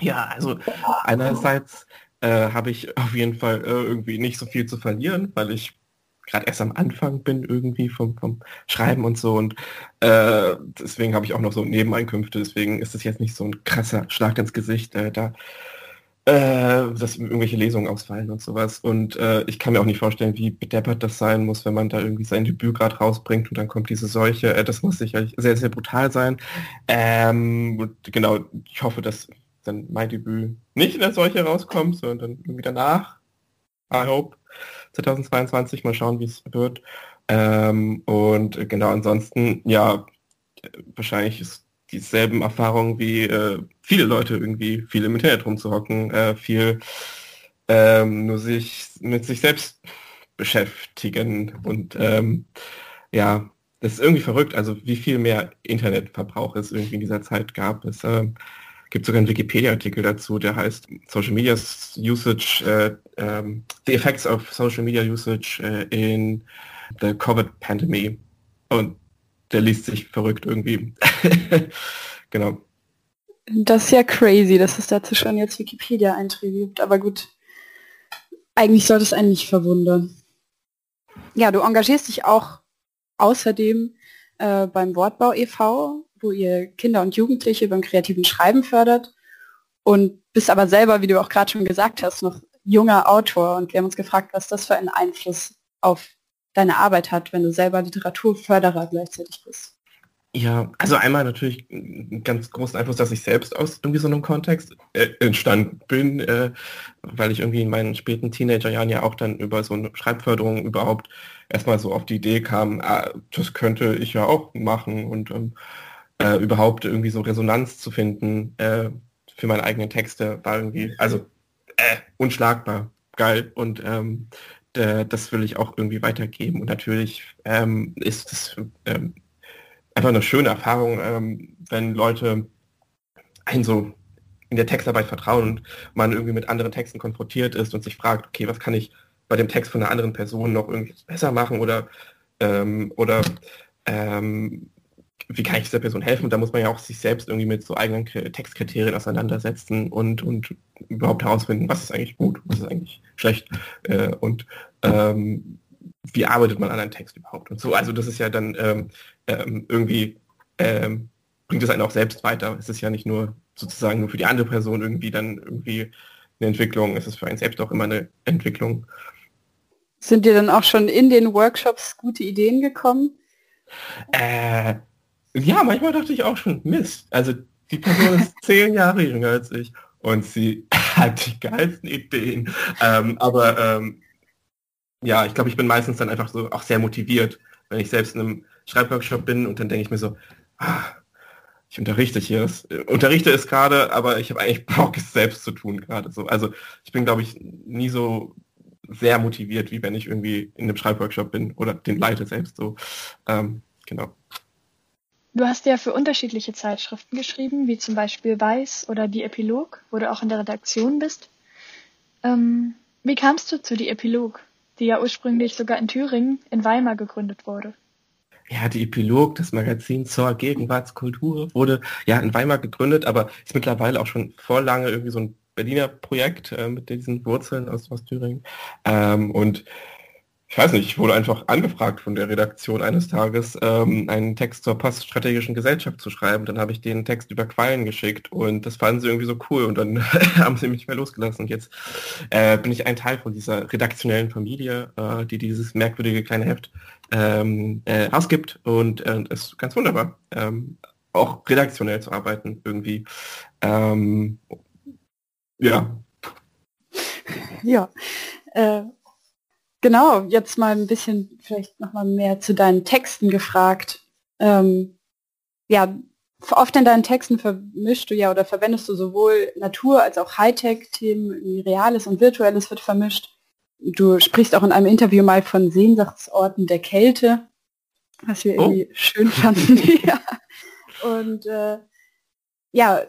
Speaker 10: Ja, also einerseits äh, habe ich auf jeden Fall äh, irgendwie nicht so viel zu verlieren, weil ich gerade erst am Anfang bin irgendwie vom, vom Schreiben und so und äh, deswegen habe ich auch noch so Nebeneinkünfte, deswegen ist es jetzt nicht so ein krasser Schlag ins Gesicht, äh, da äh, dass irgendwelche Lesungen ausfallen und sowas. Und äh, ich kann mir auch nicht vorstellen, wie bedeppert das sein muss, wenn man da irgendwie sein Debüt gerade rausbringt und dann kommt diese Seuche. Äh, das muss sicherlich sehr, sehr brutal sein. Ähm, genau, ich hoffe, dass dann mein Debüt nicht in der Seuche rauskommt, sondern irgendwie danach. I hope. 2022, mal schauen, wie es wird. Ähm, und genau, ansonsten, ja, wahrscheinlich ist dieselben Erfahrungen wie äh, viele Leute irgendwie, viel im Internet rumzuhocken, äh, viel ähm, nur sich mit sich selbst beschäftigen und ähm, ja, das ist irgendwie verrückt, also wie viel mehr Internetverbrauch es irgendwie in dieser Zeit gab. Es äh, gibt sogar einen Wikipedia-Artikel dazu, der heißt Social Media Usage, äh, ähm, The Effects of Social Media Usage äh, in the COVID Pandemic. Und der liest sich verrückt irgendwie. [LAUGHS] genau.
Speaker 2: Das ist ja crazy, dass es dazu schon jetzt Wikipedia-Einträge gibt. Aber gut, eigentlich sollte es einen nicht verwundern. Ja, du engagierst dich auch außerdem äh, beim Wortbau e.V., wo ihr Kinder und Jugendliche beim kreativen Schreiben fördert und bist aber selber, wie du auch gerade schon gesagt hast, noch junger Autor. Und wir haben uns gefragt, was das für einen Einfluss auf deine Arbeit hat, wenn du selber Literaturförderer gleichzeitig bist.
Speaker 10: Ja, also einmal natürlich einen ganz großen Einfluss, dass ich selbst aus irgendwie so einem Kontext äh, entstanden bin, äh, weil ich irgendwie in meinen späten Teenagerjahren ja auch dann über so eine Schreibförderung überhaupt erstmal so auf die Idee kam, ah, das könnte ich ja auch machen und ähm, äh, überhaupt irgendwie so Resonanz zu finden äh, für meine eigenen Texte war irgendwie, also äh, unschlagbar, geil und ähm, das will ich auch irgendwie weitergeben. Und natürlich ähm, ist es ähm, einfach eine schöne Erfahrung, ähm, wenn Leute einen so in der Textarbeit vertrauen und man irgendwie mit anderen Texten konfrontiert ist und sich fragt, okay, was kann ich bei dem Text von einer anderen Person noch irgendwie besser machen oder ähm, oder ähm, wie kann ich dieser Person helfen? Und da muss man ja auch sich selbst irgendwie mit so eigenen Textkriterien auseinandersetzen und, und überhaupt herausfinden, was ist eigentlich gut, was ist eigentlich schlecht äh, und ähm, wie arbeitet man an einem Text überhaupt und so. Also das ist ja dann ähm, ähm, irgendwie, ähm, bringt es einen auch selbst weiter. Es ist ja nicht nur sozusagen nur für die andere Person irgendwie dann irgendwie eine Entwicklung, es ist für einen selbst auch immer eine Entwicklung.
Speaker 2: Sind dir dann auch schon in den Workshops gute Ideen gekommen?
Speaker 10: Äh, ja, manchmal dachte ich auch schon, Mist. Also die Person ist [LAUGHS] zehn Jahre jünger als ich und sie [LAUGHS] hat die geilsten Ideen. Ähm, aber ähm, ja, ich glaube, ich bin meistens dann einfach so auch sehr motiviert, wenn ich selbst in einem Schreibworkshop bin und dann denke ich mir so, ah, ich unterrichte hier, es, unterrichte es gerade, aber ich habe eigentlich [LAUGHS] Bock, es selbst zu tun gerade so. Also ich bin, glaube ich, nie so sehr motiviert, wie wenn ich irgendwie in einem Schreibworkshop bin oder den leite selbst so. Ähm, genau.
Speaker 3: Du hast ja für unterschiedliche Zeitschriften geschrieben, wie zum Beispiel Weiß oder die Epilog, wo du auch in der Redaktion bist. Ähm, wie kamst du zu die Epilog, die ja ursprünglich sogar in Thüringen, in Weimar gegründet wurde?
Speaker 10: Ja, die Epilog, das Magazin zur Gegenwartskultur, wurde ja in Weimar gegründet, aber ist mittlerweile auch schon vor lange irgendwie so ein Berliner Projekt äh, mit diesen Wurzeln aus, aus Thüringen. Ähm, und ich weiß nicht, ich wurde einfach angefragt von der Redaktion eines Tages, ähm, einen Text zur poststrategischen Gesellschaft zu schreiben. Dann habe ich den Text über Quallen geschickt und das fanden sie irgendwie so cool und dann [LAUGHS] haben sie mich mehr losgelassen. Und jetzt äh, bin ich ein Teil von dieser redaktionellen Familie, äh, die dieses merkwürdige kleine Heft ähm, äh, ausgibt und äh, ist ganz wunderbar, ähm, auch redaktionell zu arbeiten irgendwie. Ähm, ja.
Speaker 2: Ja. Genau, jetzt mal ein bisschen vielleicht nochmal mehr zu deinen Texten gefragt. Ähm, ja, oft in deinen Texten vermischst du ja oder verwendest du sowohl Natur als auch Hightech-Themen, Reales und Virtuelles wird vermischt. Du sprichst auch in einem Interview mal von Sehnsuchtsorten der Kälte, was wir oh. irgendwie schön [LAUGHS] fanden. [LAUGHS] ja. Und äh, ja,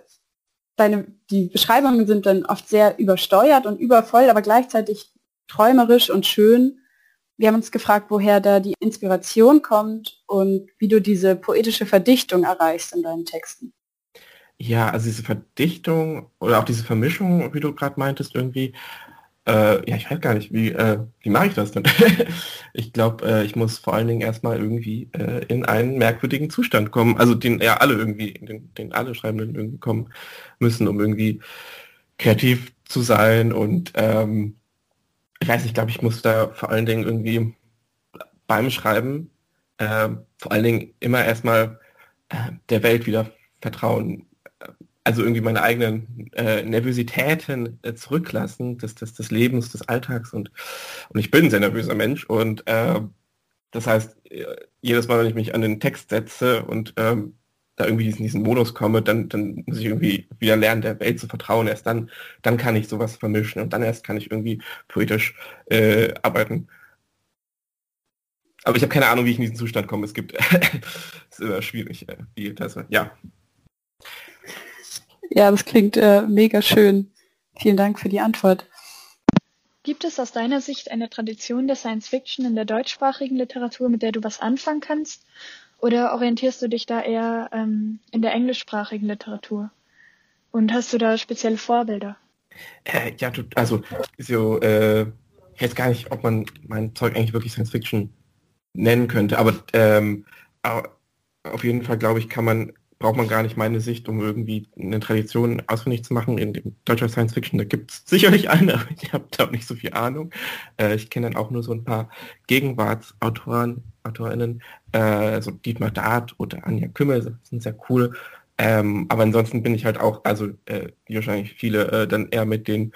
Speaker 2: deine, die Beschreibungen sind dann oft sehr übersteuert und übervoll, aber gleichzeitig träumerisch und schön. Wir haben uns gefragt, woher da die Inspiration kommt und wie du diese poetische Verdichtung erreichst in deinen Texten.
Speaker 10: Ja, also diese Verdichtung oder auch diese Vermischung, wie du gerade meintest, irgendwie, äh, ja, ich weiß gar nicht, wie, äh, wie mache ich das denn? [LAUGHS] ich glaube, äh, ich muss vor allen Dingen erstmal irgendwie äh, in einen merkwürdigen Zustand kommen, also den ja alle irgendwie, den, den alle Schreibenden irgendwie kommen müssen, um irgendwie kreativ zu sein und ähm, ich weiß nicht, glaube ich, muss da vor allen Dingen irgendwie beim Schreiben äh, vor allen Dingen immer erstmal äh, der Welt wieder vertrauen. Also irgendwie meine eigenen äh, Nervositäten äh, zurücklassen, des, des, des Lebens, des Alltags und, und ich bin ein sehr nervöser Mensch und äh, das heißt, äh, jedes Mal, wenn ich mich an den Text setze und ähm, da irgendwie in diesen Modus komme, dann, dann muss ich irgendwie wieder lernen, der Welt zu vertrauen. Erst dann, dann kann ich sowas vermischen und dann erst kann ich irgendwie poetisch äh, arbeiten. Aber ich habe keine Ahnung, wie ich in diesen Zustand komme. Es gibt, [LAUGHS] es ist immer schwierig, äh, wie das, ja.
Speaker 2: Ja, das klingt äh, mega schön. Vielen Dank für die Antwort.
Speaker 3: Gibt es aus deiner Sicht eine Tradition der Science Fiction in der deutschsprachigen Literatur, mit der du was anfangen kannst? Oder orientierst du dich da eher ähm, in der englischsprachigen Literatur? Und hast du da spezielle Vorbilder?
Speaker 10: Äh, ja, du, also so, äh, ich weiß gar nicht, ob man mein Zeug eigentlich wirklich Science Fiction nennen könnte, aber ähm, auf jeden Fall glaube ich, kann man braucht man gar nicht meine Sicht, um irgendwie eine Tradition ausfindig zu machen. In dem deutscher Science Fiction, da gibt es sicherlich eine, aber ich habe da nicht so viel Ahnung. Äh, ich kenne dann auch nur so ein paar Gegenwartsautoren, AutorInnen, äh, also Dietmar Dart oder Anja Kümmel, sind sehr cool. Ähm, aber ansonsten bin ich halt auch, also äh, wahrscheinlich viele, äh, dann eher mit den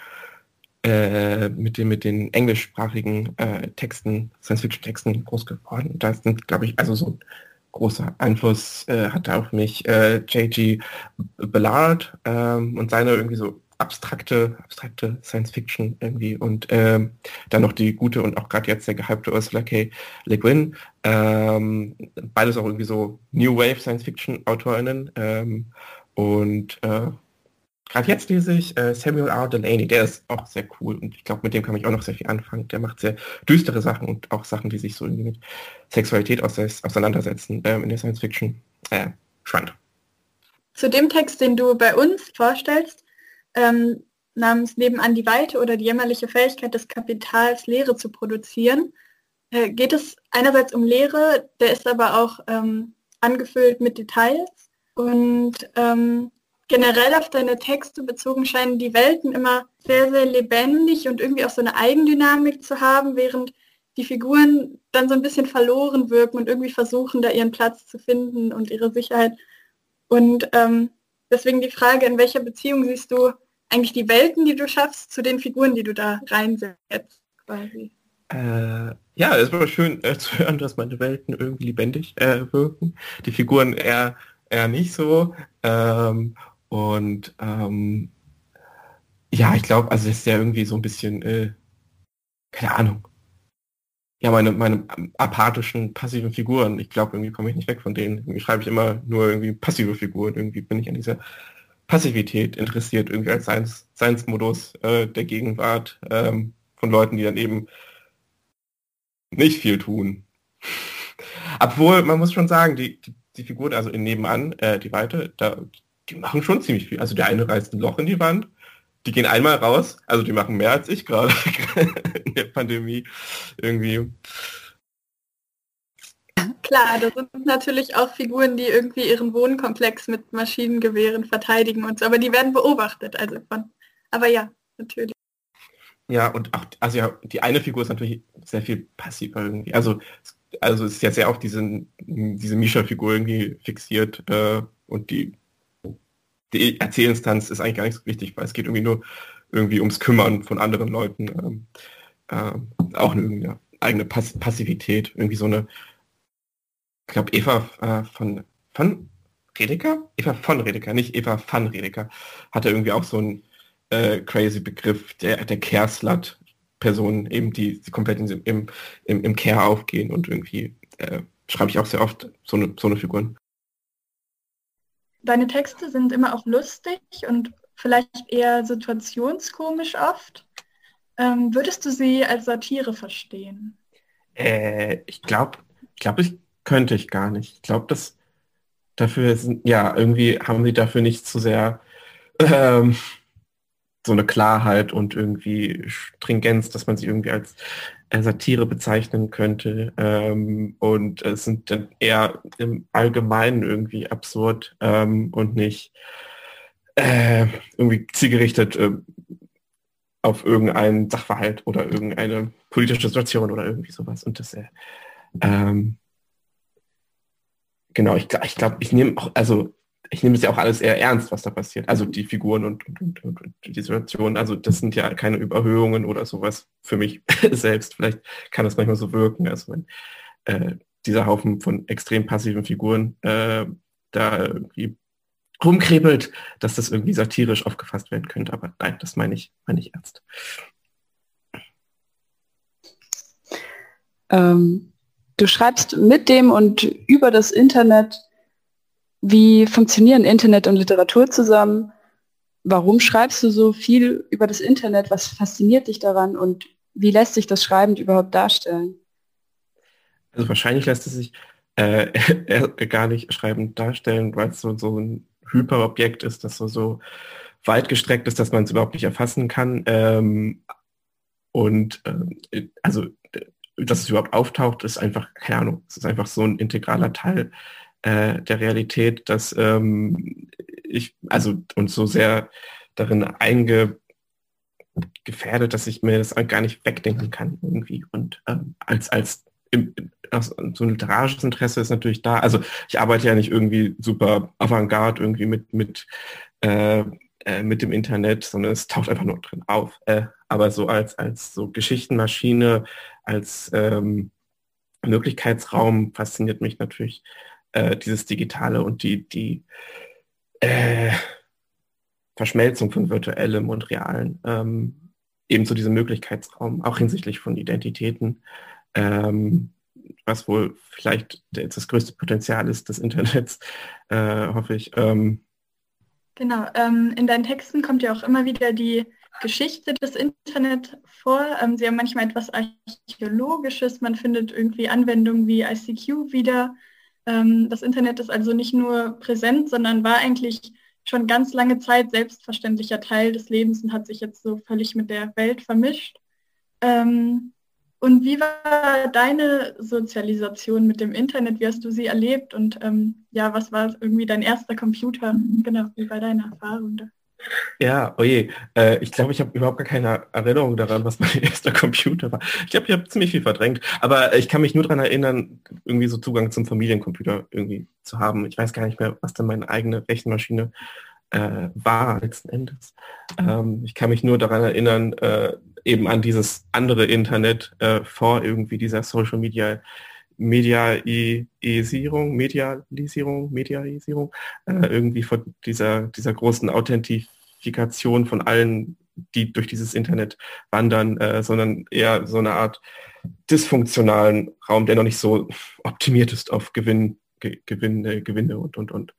Speaker 10: äh, mit den mit den englischsprachigen äh, Texten, Science-Fiction-Texten groß geworden. Da sind, glaube ich, also so großer Einfluss äh, hatte auf mich äh, J.G. Ballard ähm, und seine irgendwie so abstrakte, abstrakte Science Fiction irgendwie und ähm, dann noch die gute und auch gerade jetzt sehr gehypte Ursula K. Le Guin. Ähm, beides auch irgendwie so New Wave Science Fiction AutorInnen ähm, und äh, Gerade jetzt lese ich äh, Samuel R. Delaney, der ist auch sehr cool und ich glaube, mit dem kann ich auch noch sehr viel anfangen. Der macht sehr düstere Sachen und auch Sachen, die sich so irgendwie mit Sexualität auseinandersetzen ähm, in der Science Fiction. Äh, spannend.
Speaker 3: Zu dem Text, den du bei uns vorstellst, ähm, namens Nebenan die Weite oder die jämmerliche Fähigkeit des Kapitals, Lehre zu produzieren, äh, geht es einerseits um Lehre, der ist aber auch ähm, angefüllt mit Details und ähm, generell auf deine Texte bezogen scheinen die Welten immer sehr, sehr lebendig und irgendwie auch so eine Eigendynamik zu haben, während die Figuren dann so ein bisschen verloren wirken und irgendwie versuchen, da ihren Platz zu finden und ihre Sicherheit. Und ähm, deswegen die Frage, in welcher Beziehung siehst du eigentlich die Welten, die du schaffst, zu den Figuren, die du da reinsetzt, quasi?
Speaker 10: Äh, ja, es war schön äh, zu hören, dass meine Welten irgendwie lebendig äh, wirken. Die Figuren eher, eher nicht so. Ähm, und ähm, ja, ich glaube, also ist ja irgendwie so ein bisschen, äh, keine Ahnung. Ja, meine, meine apathischen, passiven Figuren. Ich glaube, irgendwie komme ich nicht weg von denen. Irgendwie schreibe ich immer nur irgendwie passive Figuren. Irgendwie bin ich an dieser Passivität interessiert, irgendwie als Seins, Seinsmodus äh, der Gegenwart ähm, von Leuten, die dann eben nicht viel tun. Obwohl, man muss schon sagen, die, die, die Figuren, also in nebenan, äh, die Weite, da, die machen schon ziemlich viel. Also der eine reißt ein Loch in die Wand, die gehen einmal raus, also die machen mehr als ich gerade [LAUGHS] in der Pandemie irgendwie.
Speaker 11: Klar, das sind natürlich auch Figuren, die irgendwie ihren Wohnkomplex mit Maschinengewehren verteidigen und so, aber die werden beobachtet, also von. Aber ja, natürlich.
Speaker 10: Ja, und auch, also ja, die eine Figur ist natürlich sehr viel passiver irgendwie. Also, also es ist ja sehr auf diesen, diese Misha-Figur irgendwie fixiert äh, und die, die Erzählinstanz ist eigentlich gar nicht so wichtig, weil es geht irgendwie nur irgendwie ums Kümmern von anderen Leuten. Ähm, äh, auch eine, eigene Pass Passivität, irgendwie so eine, ich glaube Eva äh, von, von Redeker? Eva von Redeker, nicht Eva van Redeker, hatte irgendwie auch so ein äh, crazy Begriff, der, der Care-Slut. Personen eben, die, die komplett in, im, im, im Care aufgehen und irgendwie äh, schreibe ich auch sehr oft so eine, so eine Figuren.
Speaker 11: Deine Texte sind immer auch lustig und vielleicht eher situationskomisch oft. Ähm, würdest du sie als Satire verstehen?
Speaker 10: Äh, ich glaube, ich glaube, ich könnte ich gar nicht. Ich glaube, dass dafür sind, ja, irgendwie haben sie dafür nicht zu sehr ähm, so eine Klarheit und irgendwie Stringenz, dass man sie irgendwie als Satire bezeichnen könnte. Ähm, und es sind dann eher im Allgemeinen irgendwie absurd ähm, und nicht äh, irgendwie zielgerichtet äh, auf irgendeinen Sachverhalt oder irgendeine politische Situation oder irgendwie sowas. Und das äh, ähm, genau, ich, ich glaube, ich nehme auch, also ich nehme es ja auch alles eher ernst, was da passiert. Also die Figuren und, und, und, und, die Situation. Also das sind ja keine Überhöhungen oder sowas für mich [LAUGHS] selbst. Vielleicht kann das manchmal so wirken, also wenn äh, dieser Haufen von extrem passiven Figuren äh, da irgendwie rumkrebelt, dass das irgendwie satirisch aufgefasst werden könnte. Aber nein, das meine ich, meine ich ernst.
Speaker 2: Ähm, du schreibst mit dem und über das Internet wie funktionieren Internet und Literatur zusammen? Warum schreibst du so viel über das Internet? Was fasziniert dich daran und wie lässt sich das schreibend überhaupt darstellen?
Speaker 10: Also wahrscheinlich lässt es sich äh, [LAUGHS] gar nicht schreibend darstellen, weil es so, so ein Hyperobjekt ist, das so, so weit gestreckt ist, dass man es überhaupt nicht erfassen kann. Ähm, und äh, also, dass es überhaupt auftaucht, ist einfach, keine Ahnung, es ist einfach so ein integraler Teil äh, der Realität, dass ähm, ich, also und so sehr darin eingefährdet, dass ich mir das gar nicht wegdenken kann irgendwie. Und ähm, als, als im, so ein literarisches Interesse ist natürlich da. Also ich arbeite ja nicht irgendwie super avantgarde irgendwie mit, mit, äh, äh, mit dem Internet, sondern es taucht einfach nur drin auf. Äh, aber so als, als so Geschichtenmaschine, als ähm, Möglichkeitsraum fasziniert mich natürlich äh, dieses Digitale und die, die äh, Verschmelzung von virtuellem und realen, ähm, ebenso dieser Möglichkeitsraum, auch hinsichtlich von Identitäten, ähm, was wohl vielleicht das größte Potenzial ist des Internets, äh, hoffe ich. Ähm,
Speaker 11: genau, ähm, in deinen Texten kommt ja auch immer wieder die Geschichte des Internet vor. Ähm, sie haben manchmal etwas Archäologisches, man findet irgendwie Anwendungen wie ICQ wieder. Ähm, das Internet ist also nicht nur präsent, sondern war eigentlich schon ganz lange Zeit selbstverständlicher Teil des Lebens und hat sich jetzt so völlig mit der Welt vermischt. Ähm, und wie war deine Sozialisation mit dem Internet? Wie hast du sie erlebt? Und ähm, ja, was war irgendwie dein erster Computer? Genau, wie war deine Erfahrung da?
Speaker 10: Ja, oje. Äh, ich glaube, ich habe überhaupt gar keine Erinnerung daran, was mein [LAUGHS] erster Computer war. Ich glaube, ich habe ziemlich viel verdrängt. Aber ich kann mich nur daran erinnern, irgendwie so Zugang zum Familiencomputer irgendwie zu haben. Ich weiß gar nicht mehr, was denn meine eigene Rechenmaschine äh, war letzten Endes. Ähm, ich kann mich nur daran erinnern, äh, eben an dieses andere Internet äh, vor irgendwie dieser Social Media Mediaisierung, Medialisierung, Mediaisierung, äh, irgendwie von dieser, dieser großen Authentifikation von allen die durch dieses Internet wandern, äh, sondern eher so eine Art dysfunktionalen Raum, der noch nicht so optimiert ist auf Gewinn, Ge Gewinne, Gewinne und und und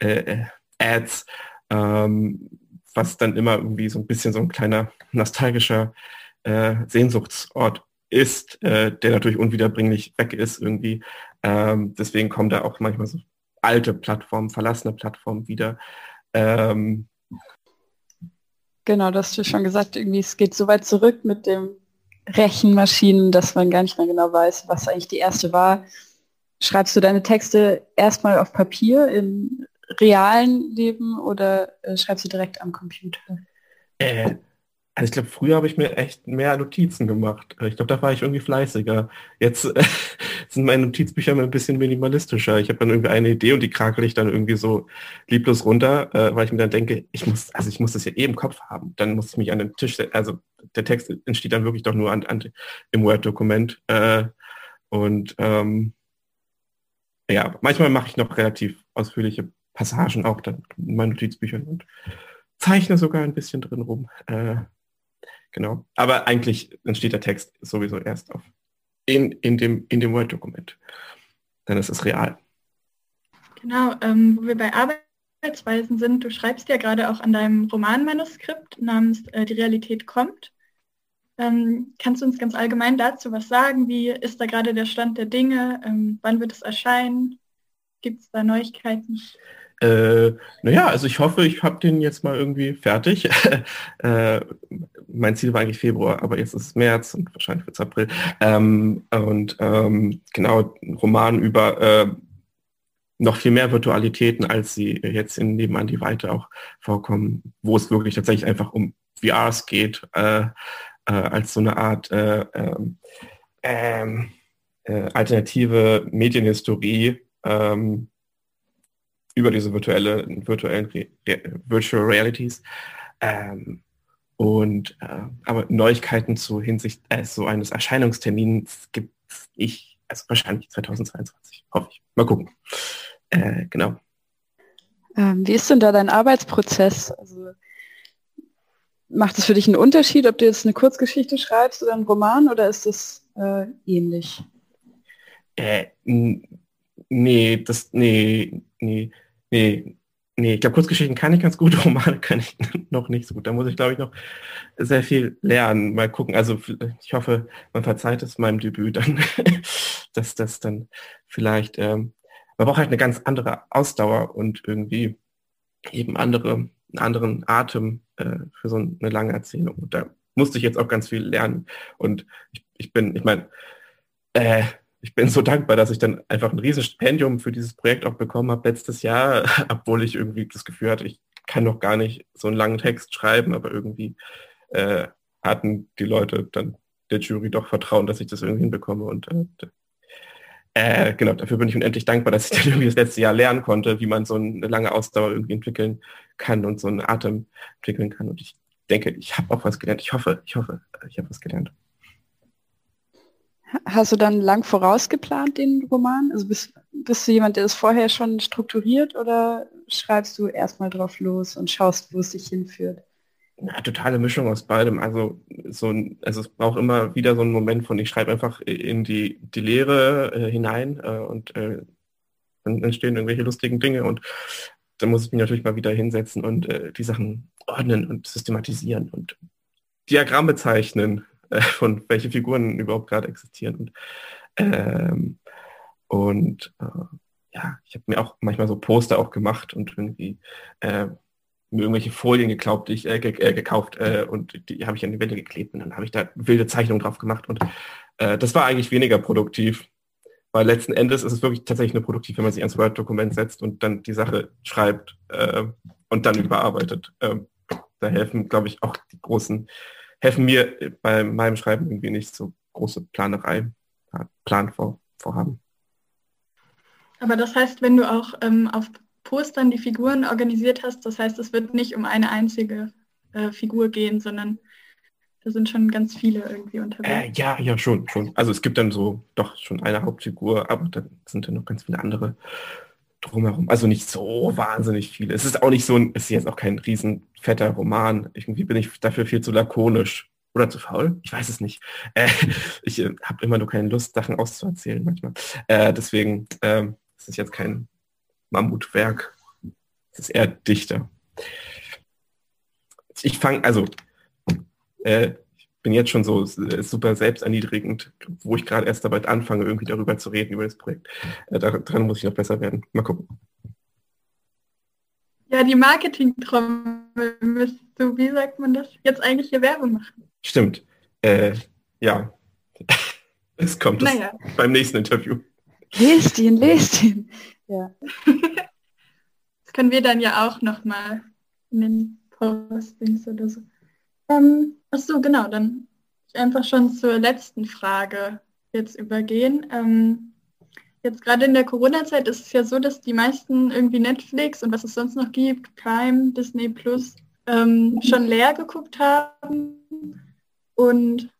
Speaker 10: äh, äh, Ads, ähm, was dann immer irgendwie so ein bisschen so ein kleiner nostalgischer äh, Sehnsuchtsort ist, äh, der natürlich unwiederbringlich weg ist irgendwie. Ähm, deswegen kommen da auch manchmal so alte Plattformen, verlassene Plattformen wieder. Ähm,
Speaker 2: genau, das hast du schon gesagt, irgendwie es geht so weit zurück mit dem Rechenmaschinen, dass man gar nicht mehr genau weiß, was eigentlich die erste war. Schreibst du deine Texte erstmal auf Papier im realen Leben oder äh, schreibst du direkt am Computer?
Speaker 10: Äh, ich glaube, früher habe ich mir echt mehr Notizen gemacht. Ich glaube, da war ich irgendwie fleißiger. Jetzt äh, [LAUGHS] sind meine Notizbücher ein bisschen minimalistischer. Ich habe dann irgendwie eine Idee und die krakel ich dann irgendwie so lieblos runter, äh, weil ich mir dann denke, ich muss, also ich muss das ja eh im Kopf haben. Dann muss ich mich an den Tisch setzen. Also der Text entsteht dann wirklich doch nur an, an im Word-Dokument. Äh, und ähm, ja, manchmal mache ich noch relativ ausführliche Passagen auch dann in meinen Notizbüchern und zeichne sogar ein bisschen drin rum. Genau. Aber eigentlich entsteht der Text sowieso erst auf in, in dem, in dem Word-Dokument. Dann ist es real.
Speaker 3: Genau, ähm, wo wir bei Arbeitsweisen sind, du schreibst ja gerade auch an deinem Romanmanuskript namens äh, Die Realität kommt. Ähm, kannst du uns ganz allgemein dazu was sagen? Wie ist da gerade der Stand der Dinge? Ähm, wann wird es erscheinen? Gibt es da Neuigkeiten?
Speaker 10: Äh, naja, also ich hoffe, ich habe den jetzt mal irgendwie fertig. [LAUGHS] äh, mein Ziel war eigentlich Februar, aber jetzt ist es März und wahrscheinlich wird es April. Ähm, und ähm, genau, ein Roman über äh, noch viel mehr Virtualitäten, als sie jetzt in Nebenan die Weite auch vorkommen, wo es wirklich tatsächlich einfach um VRs geht, äh, äh, als so eine Art äh, ähm, ähm, äh, alternative Medienhistorie, ähm, über diese virtuelle, virtuellen Re Virtual Realities. Ähm, und äh, aber Neuigkeiten zu Hinsicht äh, so eines Erscheinungstermins gibt ich, also wahrscheinlich 2022, hoffe ich. Mal gucken. Äh, genau.
Speaker 2: Ähm, wie ist denn da dein Arbeitsprozess? Also, macht es für dich einen Unterschied, ob du jetzt eine Kurzgeschichte schreibst oder einen Roman oder ist das äh, ähnlich?
Speaker 10: Äh, nee, das, nee, nee. Nee, nee, ich glaube, Kurzgeschichten kann ich ganz gut, [LAUGHS] Romane kann ich noch nicht so gut. Da muss ich, glaube ich, noch sehr viel lernen. Mal gucken. Also ich hoffe, man verzeiht es meinem Debüt dann, [LAUGHS] dass das dann vielleicht, ähm, man braucht halt eine ganz andere Ausdauer und irgendwie eben andere, einen anderen Atem äh, für so eine lange Erzählung. Und da musste ich jetzt auch ganz viel lernen. Und ich, ich bin, ich meine, äh, ich bin so dankbar, dass ich dann einfach ein riesen Stipendium für dieses Projekt auch bekommen habe letztes Jahr, [LAUGHS] obwohl ich irgendwie das Gefühl hatte, ich kann noch gar nicht so einen langen Text schreiben, aber irgendwie äh, hatten die Leute dann der Jury doch Vertrauen, dass ich das irgendwie hinbekomme und äh, äh, genau, dafür bin ich unendlich dankbar, dass ich [LAUGHS] dann irgendwie das letzte Jahr lernen konnte, wie man so eine lange Ausdauer irgendwie entwickeln kann und so einen Atem entwickeln kann. Und ich denke, ich habe auch was gelernt. Ich hoffe, ich hoffe, ich habe was gelernt.
Speaker 2: Hast du dann lang vorausgeplant den Roman? Also bist, bist du jemand, der es vorher schon strukturiert oder schreibst du erstmal drauf los und schaust, wo es dich hinführt?
Speaker 10: Ja, totale Mischung aus beidem. Also so ein, also es braucht immer wieder so einen Moment von, ich schreibe einfach in die, die Lehre äh, hinein äh, und äh, dann entstehen irgendwelche lustigen Dinge und dann muss ich mich natürlich mal wieder hinsetzen und äh, die Sachen ordnen und systematisieren und Diagramme zeichnen äh, von welche Figuren überhaupt gerade existieren. Und, ähm, und äh, ja, ich habe mir auch manchmal so Poster auch gemacht und irgendwie äh, mir irgendwelche Folien geglaubt, ich, äh, äh, gekauft äh, und die habe ich an die Wände geklebt und dann habe ich da wilde Zeichnungen drauf gemacht und äh, das war eigentlich weniger produktiv, weil letzten Endes ist es wirklich tatsächlich nur produktiv, wenn man sich ans Word-Dokument setzt und dann die Sache schreibt äh, und dann überarbeitet. Äh, da helfen, glaube ich, auch die großen helfen mir bei meinem Schreiben irgendwie nicht so große Planerei, Planvorhaben.
Speaker 3: Aber das heißt, wenn du auch ähm, auf Postern die Figuren organisiert hast, das heißt, es wird nicht um eine einzige äh, Figur gehen, sondern da sind schon ganz viele irgendwie unterwegs.
Speaker 10: Äh, ja, ja, schon, schon. Also es gibt dann so doch schon eine Hauptfigur, aber dann sind dann noch ganz viele andere drumherum. Also nicht so wahnsinnig viele. Es ist auch nicht so ein, es ist jetzt auch kein riesen fetter Roman. Irgendwie bin ich dafür viel zu lakonisch. Oder zu faul? Ich weiß es nicht. Äh, [LAUGHS] ich äh, habe immer nur keine Lust, Sachen auszuerzählen manchmal. Äh, deswegen äh, es ist jetzt kein Mammutwerk. Es ist eher dichter. Ich fange, also äh, bin jetzt schon so äh, super selbsterniedrigend, wo ich gerade erst dabei anfange, irgendwie darüber zu reden, über das Projekt. Äh, daran muss ich noch besser werden. Mal gucken.
Speaker 3: Ja, die Marketing-Trommel müsstest du, wie sagt man das, jetzt eigentlich hier Werbung machen.
Speaker 10: Stimmt. Äh, ja. [LAUGHS] Es kommt naja. beim nächsten Interview.
Speaker 2: Lest ihn, lest ihn. Ja. [LAUGHS]
Speaker 3: das können wir dann ja auch nochmal in den Postings oder so. Ähm, ach so, genau, dann einfach schon zur letzten Frage jetzt übergehen. Ähm, jetzt gerade in der Corona-Zeit ist es ja so, dass die meisten irgendwie Netflix und was es sonst noch gibt, Prime, Disney Plus, ähm, schon leer geguckt haben. Und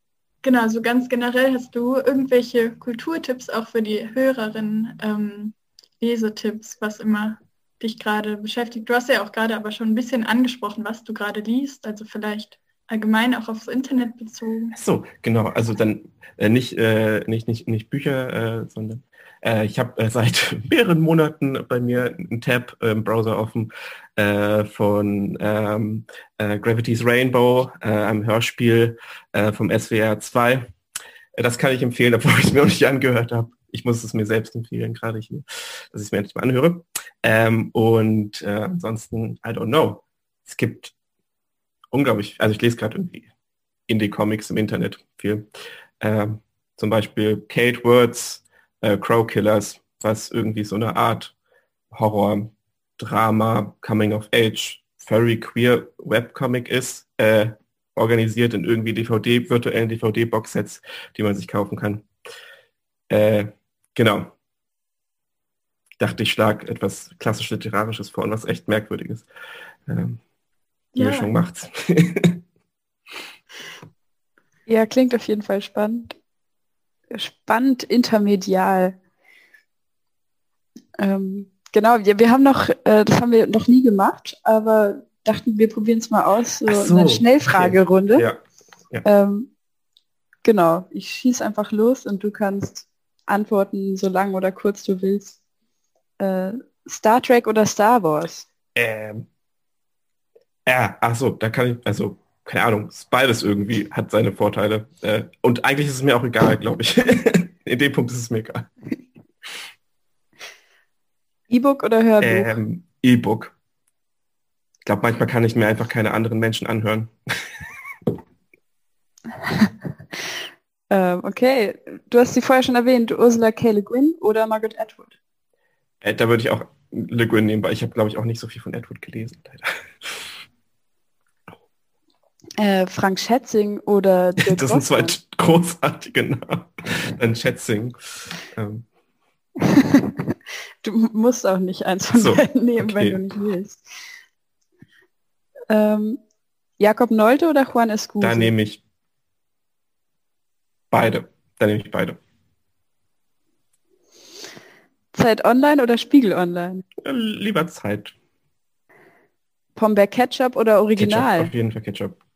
Speaker 3: genau, so ganz generell hast du irgendwelche Kulturtipps auch für die Hörerinnen, ähm, Lesetipps, was immer dich gerade beschäftigt. Du hast ja auch gerade aber schon ein bisschen angesprochen, was du gerade liest, also vielleicht allgemein auch aufs Internet bezogen.
Speaker 10: Ach so, genau. Also dann äh, nicht, äh, nicht, nicht, nicht Bücher, äh, sondern äh, ich habe äh, seit [LAUGHS] mehreren Monaten bei mir einen Tab im Browser offen äh, von ähm, Gravity's Rainbow, einem Hörspiel vom SWR 2. Das kann ich empfehlen, [LAUGHS] obwohl ich es mir noch nicht angehört habe. Ich muss es mir selbst empfehlen, gerade hier, dass ich es mir endlich mal anhöre. Ähm, und ansonsten, I don't know. Es gibt unglaublich, also ich lese gerade irgendwie Indie-Comics im Internet viel. Ähm, zum Beispiel Kate Words, äh, Crow Killers, was irgendwie so eine Art Horror, Drama, Coming of Age, Furry Queer Webcomic ist, äh, organisiert in irgendwie DVD, virtuellen DVD-Boxsets, die man sich kaufen kann. Äh, genau. Dachte ich schlag etwas klassisch literarisches vor und was echt merkwürdiges. Ähm, die ja. Mischung macht's. [LAUGHS]
Speaker 2: ja, klingt auf jeden Fall spannend. Spannend intermedial. Ähm, genau, wir, wir haben noch, äh, das haben wir noch nie gemacht, aber dachten, wir probieren es mal aus, so, so eine Schnellfragerunde. Okay. Ja. Ja. Ähm, genau, ich schieße einfach los und du kannst antworten, so lang oder kurz du willst. Äh, Star Trek oder Star Wars?
Speaker 10: Ähm, ja, ach so, da kann ich, also, keine Ahnung, beides irgendwie hat seine Vorteile. Äh, und eigentlich ist es mir auch egal, glaube ich. [LAUGHS] In dem Punkt ist es mir egal.
Speaker 2: E-Book oder Hörbuch?
Speaker 10: Ähm, E-Book. Ich glaube, manchmal kann ich mir einfach keine anderen Menschen anhören. [LAUGHS]
Speaker 2: ähm, okay, du hast sie vorher schon erwähnt, Ursula K. Le Guin oder Margaret Atwood?
Speaker 10: Äh, da würde ich auch Le Guin nehmen, weil ich habe, glaube ich, auch nicht so viel von Atwood gelesen, leider.
Speaker 2: Äh, Frank Schätzing oder [LAUGHS]
Speaker 10: Dirk Das sind zwei großartige Namen. Ein Schätzing. Ähm. [LAUGHS]
Speaker 2: du musst auch nicht eins von so, beiden nehmen, okay. wenn du nicht willst. Ähm, Jakob Nolte oder Juan Escuso?
Speaker 10: Da nehme ich beide. Da nehme ich beide.
Speaker 2: Zeit Online oder Spiegel Online?
Speaker 10: Ja, lieber Zeit.
Speaker 2: Pombeer Ketchup oder Original?
Speaker 10: Ketchup, auf jeden Fall Ketchup.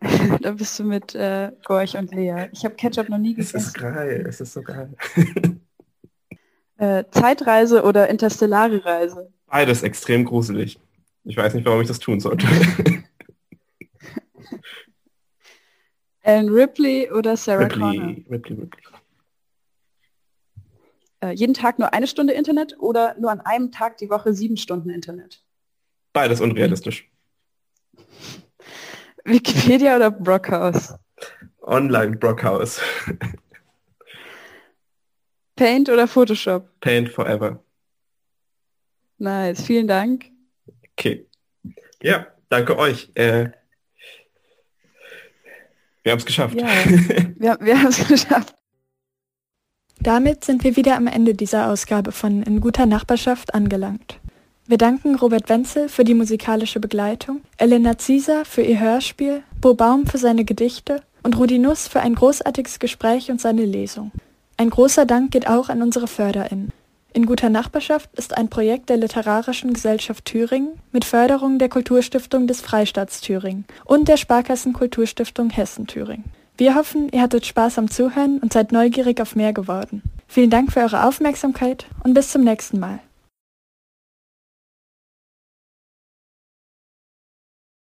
Speaker 10: [LAUGHS]
Speaker 2: da bist du mit äh, Gorch und Lea. Ich habe Ketchup noch nie gegessen.
Speaker 10: Es ist geil, es ist so geil. [LAUGHS]
Speaker 2: äh, Zeitreise oder interstellare Reise?
Speaker 10: Beides extrem gruselig. Ich weiß nicht, warum ich das tun sollte. [LAUGHS]
Speaker 2: Ellen Ripley oder Sarah
Speaker 10: Ripley,
Speaker 2: Connor?
Speaker 10: Ripley, Ripley.
Speaker 2: Äh, jeden Tag nur eine Stunde Internet oder nur an einem Tag die Woche sieben Stunden Internet?
Speaker 10: Beides unrealistisch.
Speaker 2: Wikipedia oder Brockhaus?
Speaker 10: Online Brockhaus.
Speaker 2: Paint oder Photoshop?
Speaker 10: Paint forever.
Speaker 2: Nice, vielen Dank.
Speaker 10: Okay. Ja, danke euch. Äh, wir haben es geschafft. Ja,
Speaker 2: wir, [LAUGHS] wir haben es geschafft.
Speaker 3: Damit sind wir wieder am Ende dieser Ausgabe von In guter Nachbarschaft angelangt. Wir danken Robert Wenzel für die musikalische Begleitung, Elena Zieser für ihr Hörspiel, Bo Baum für seine Gedichte und Rudi Nuss für ein großartiges Gespräch und seine Lesung. Ein großer Dank geht auch an unsere FörderInnen. In guter Nachbarschaft ist ein Projekt der Literarischen Gesellschaft Thüringen mit Förderung der Kulturstiftung des Freistaats Thüringen und der Sparkassen Kulturstiftung Hessen Thüringen. Wir hoffen, ihr hattet Spaß am Zuhören und seid neugierig auf mehr geworden. Vielen Dank für eure Aufmerksamkeit und bis zum nächsten Mal.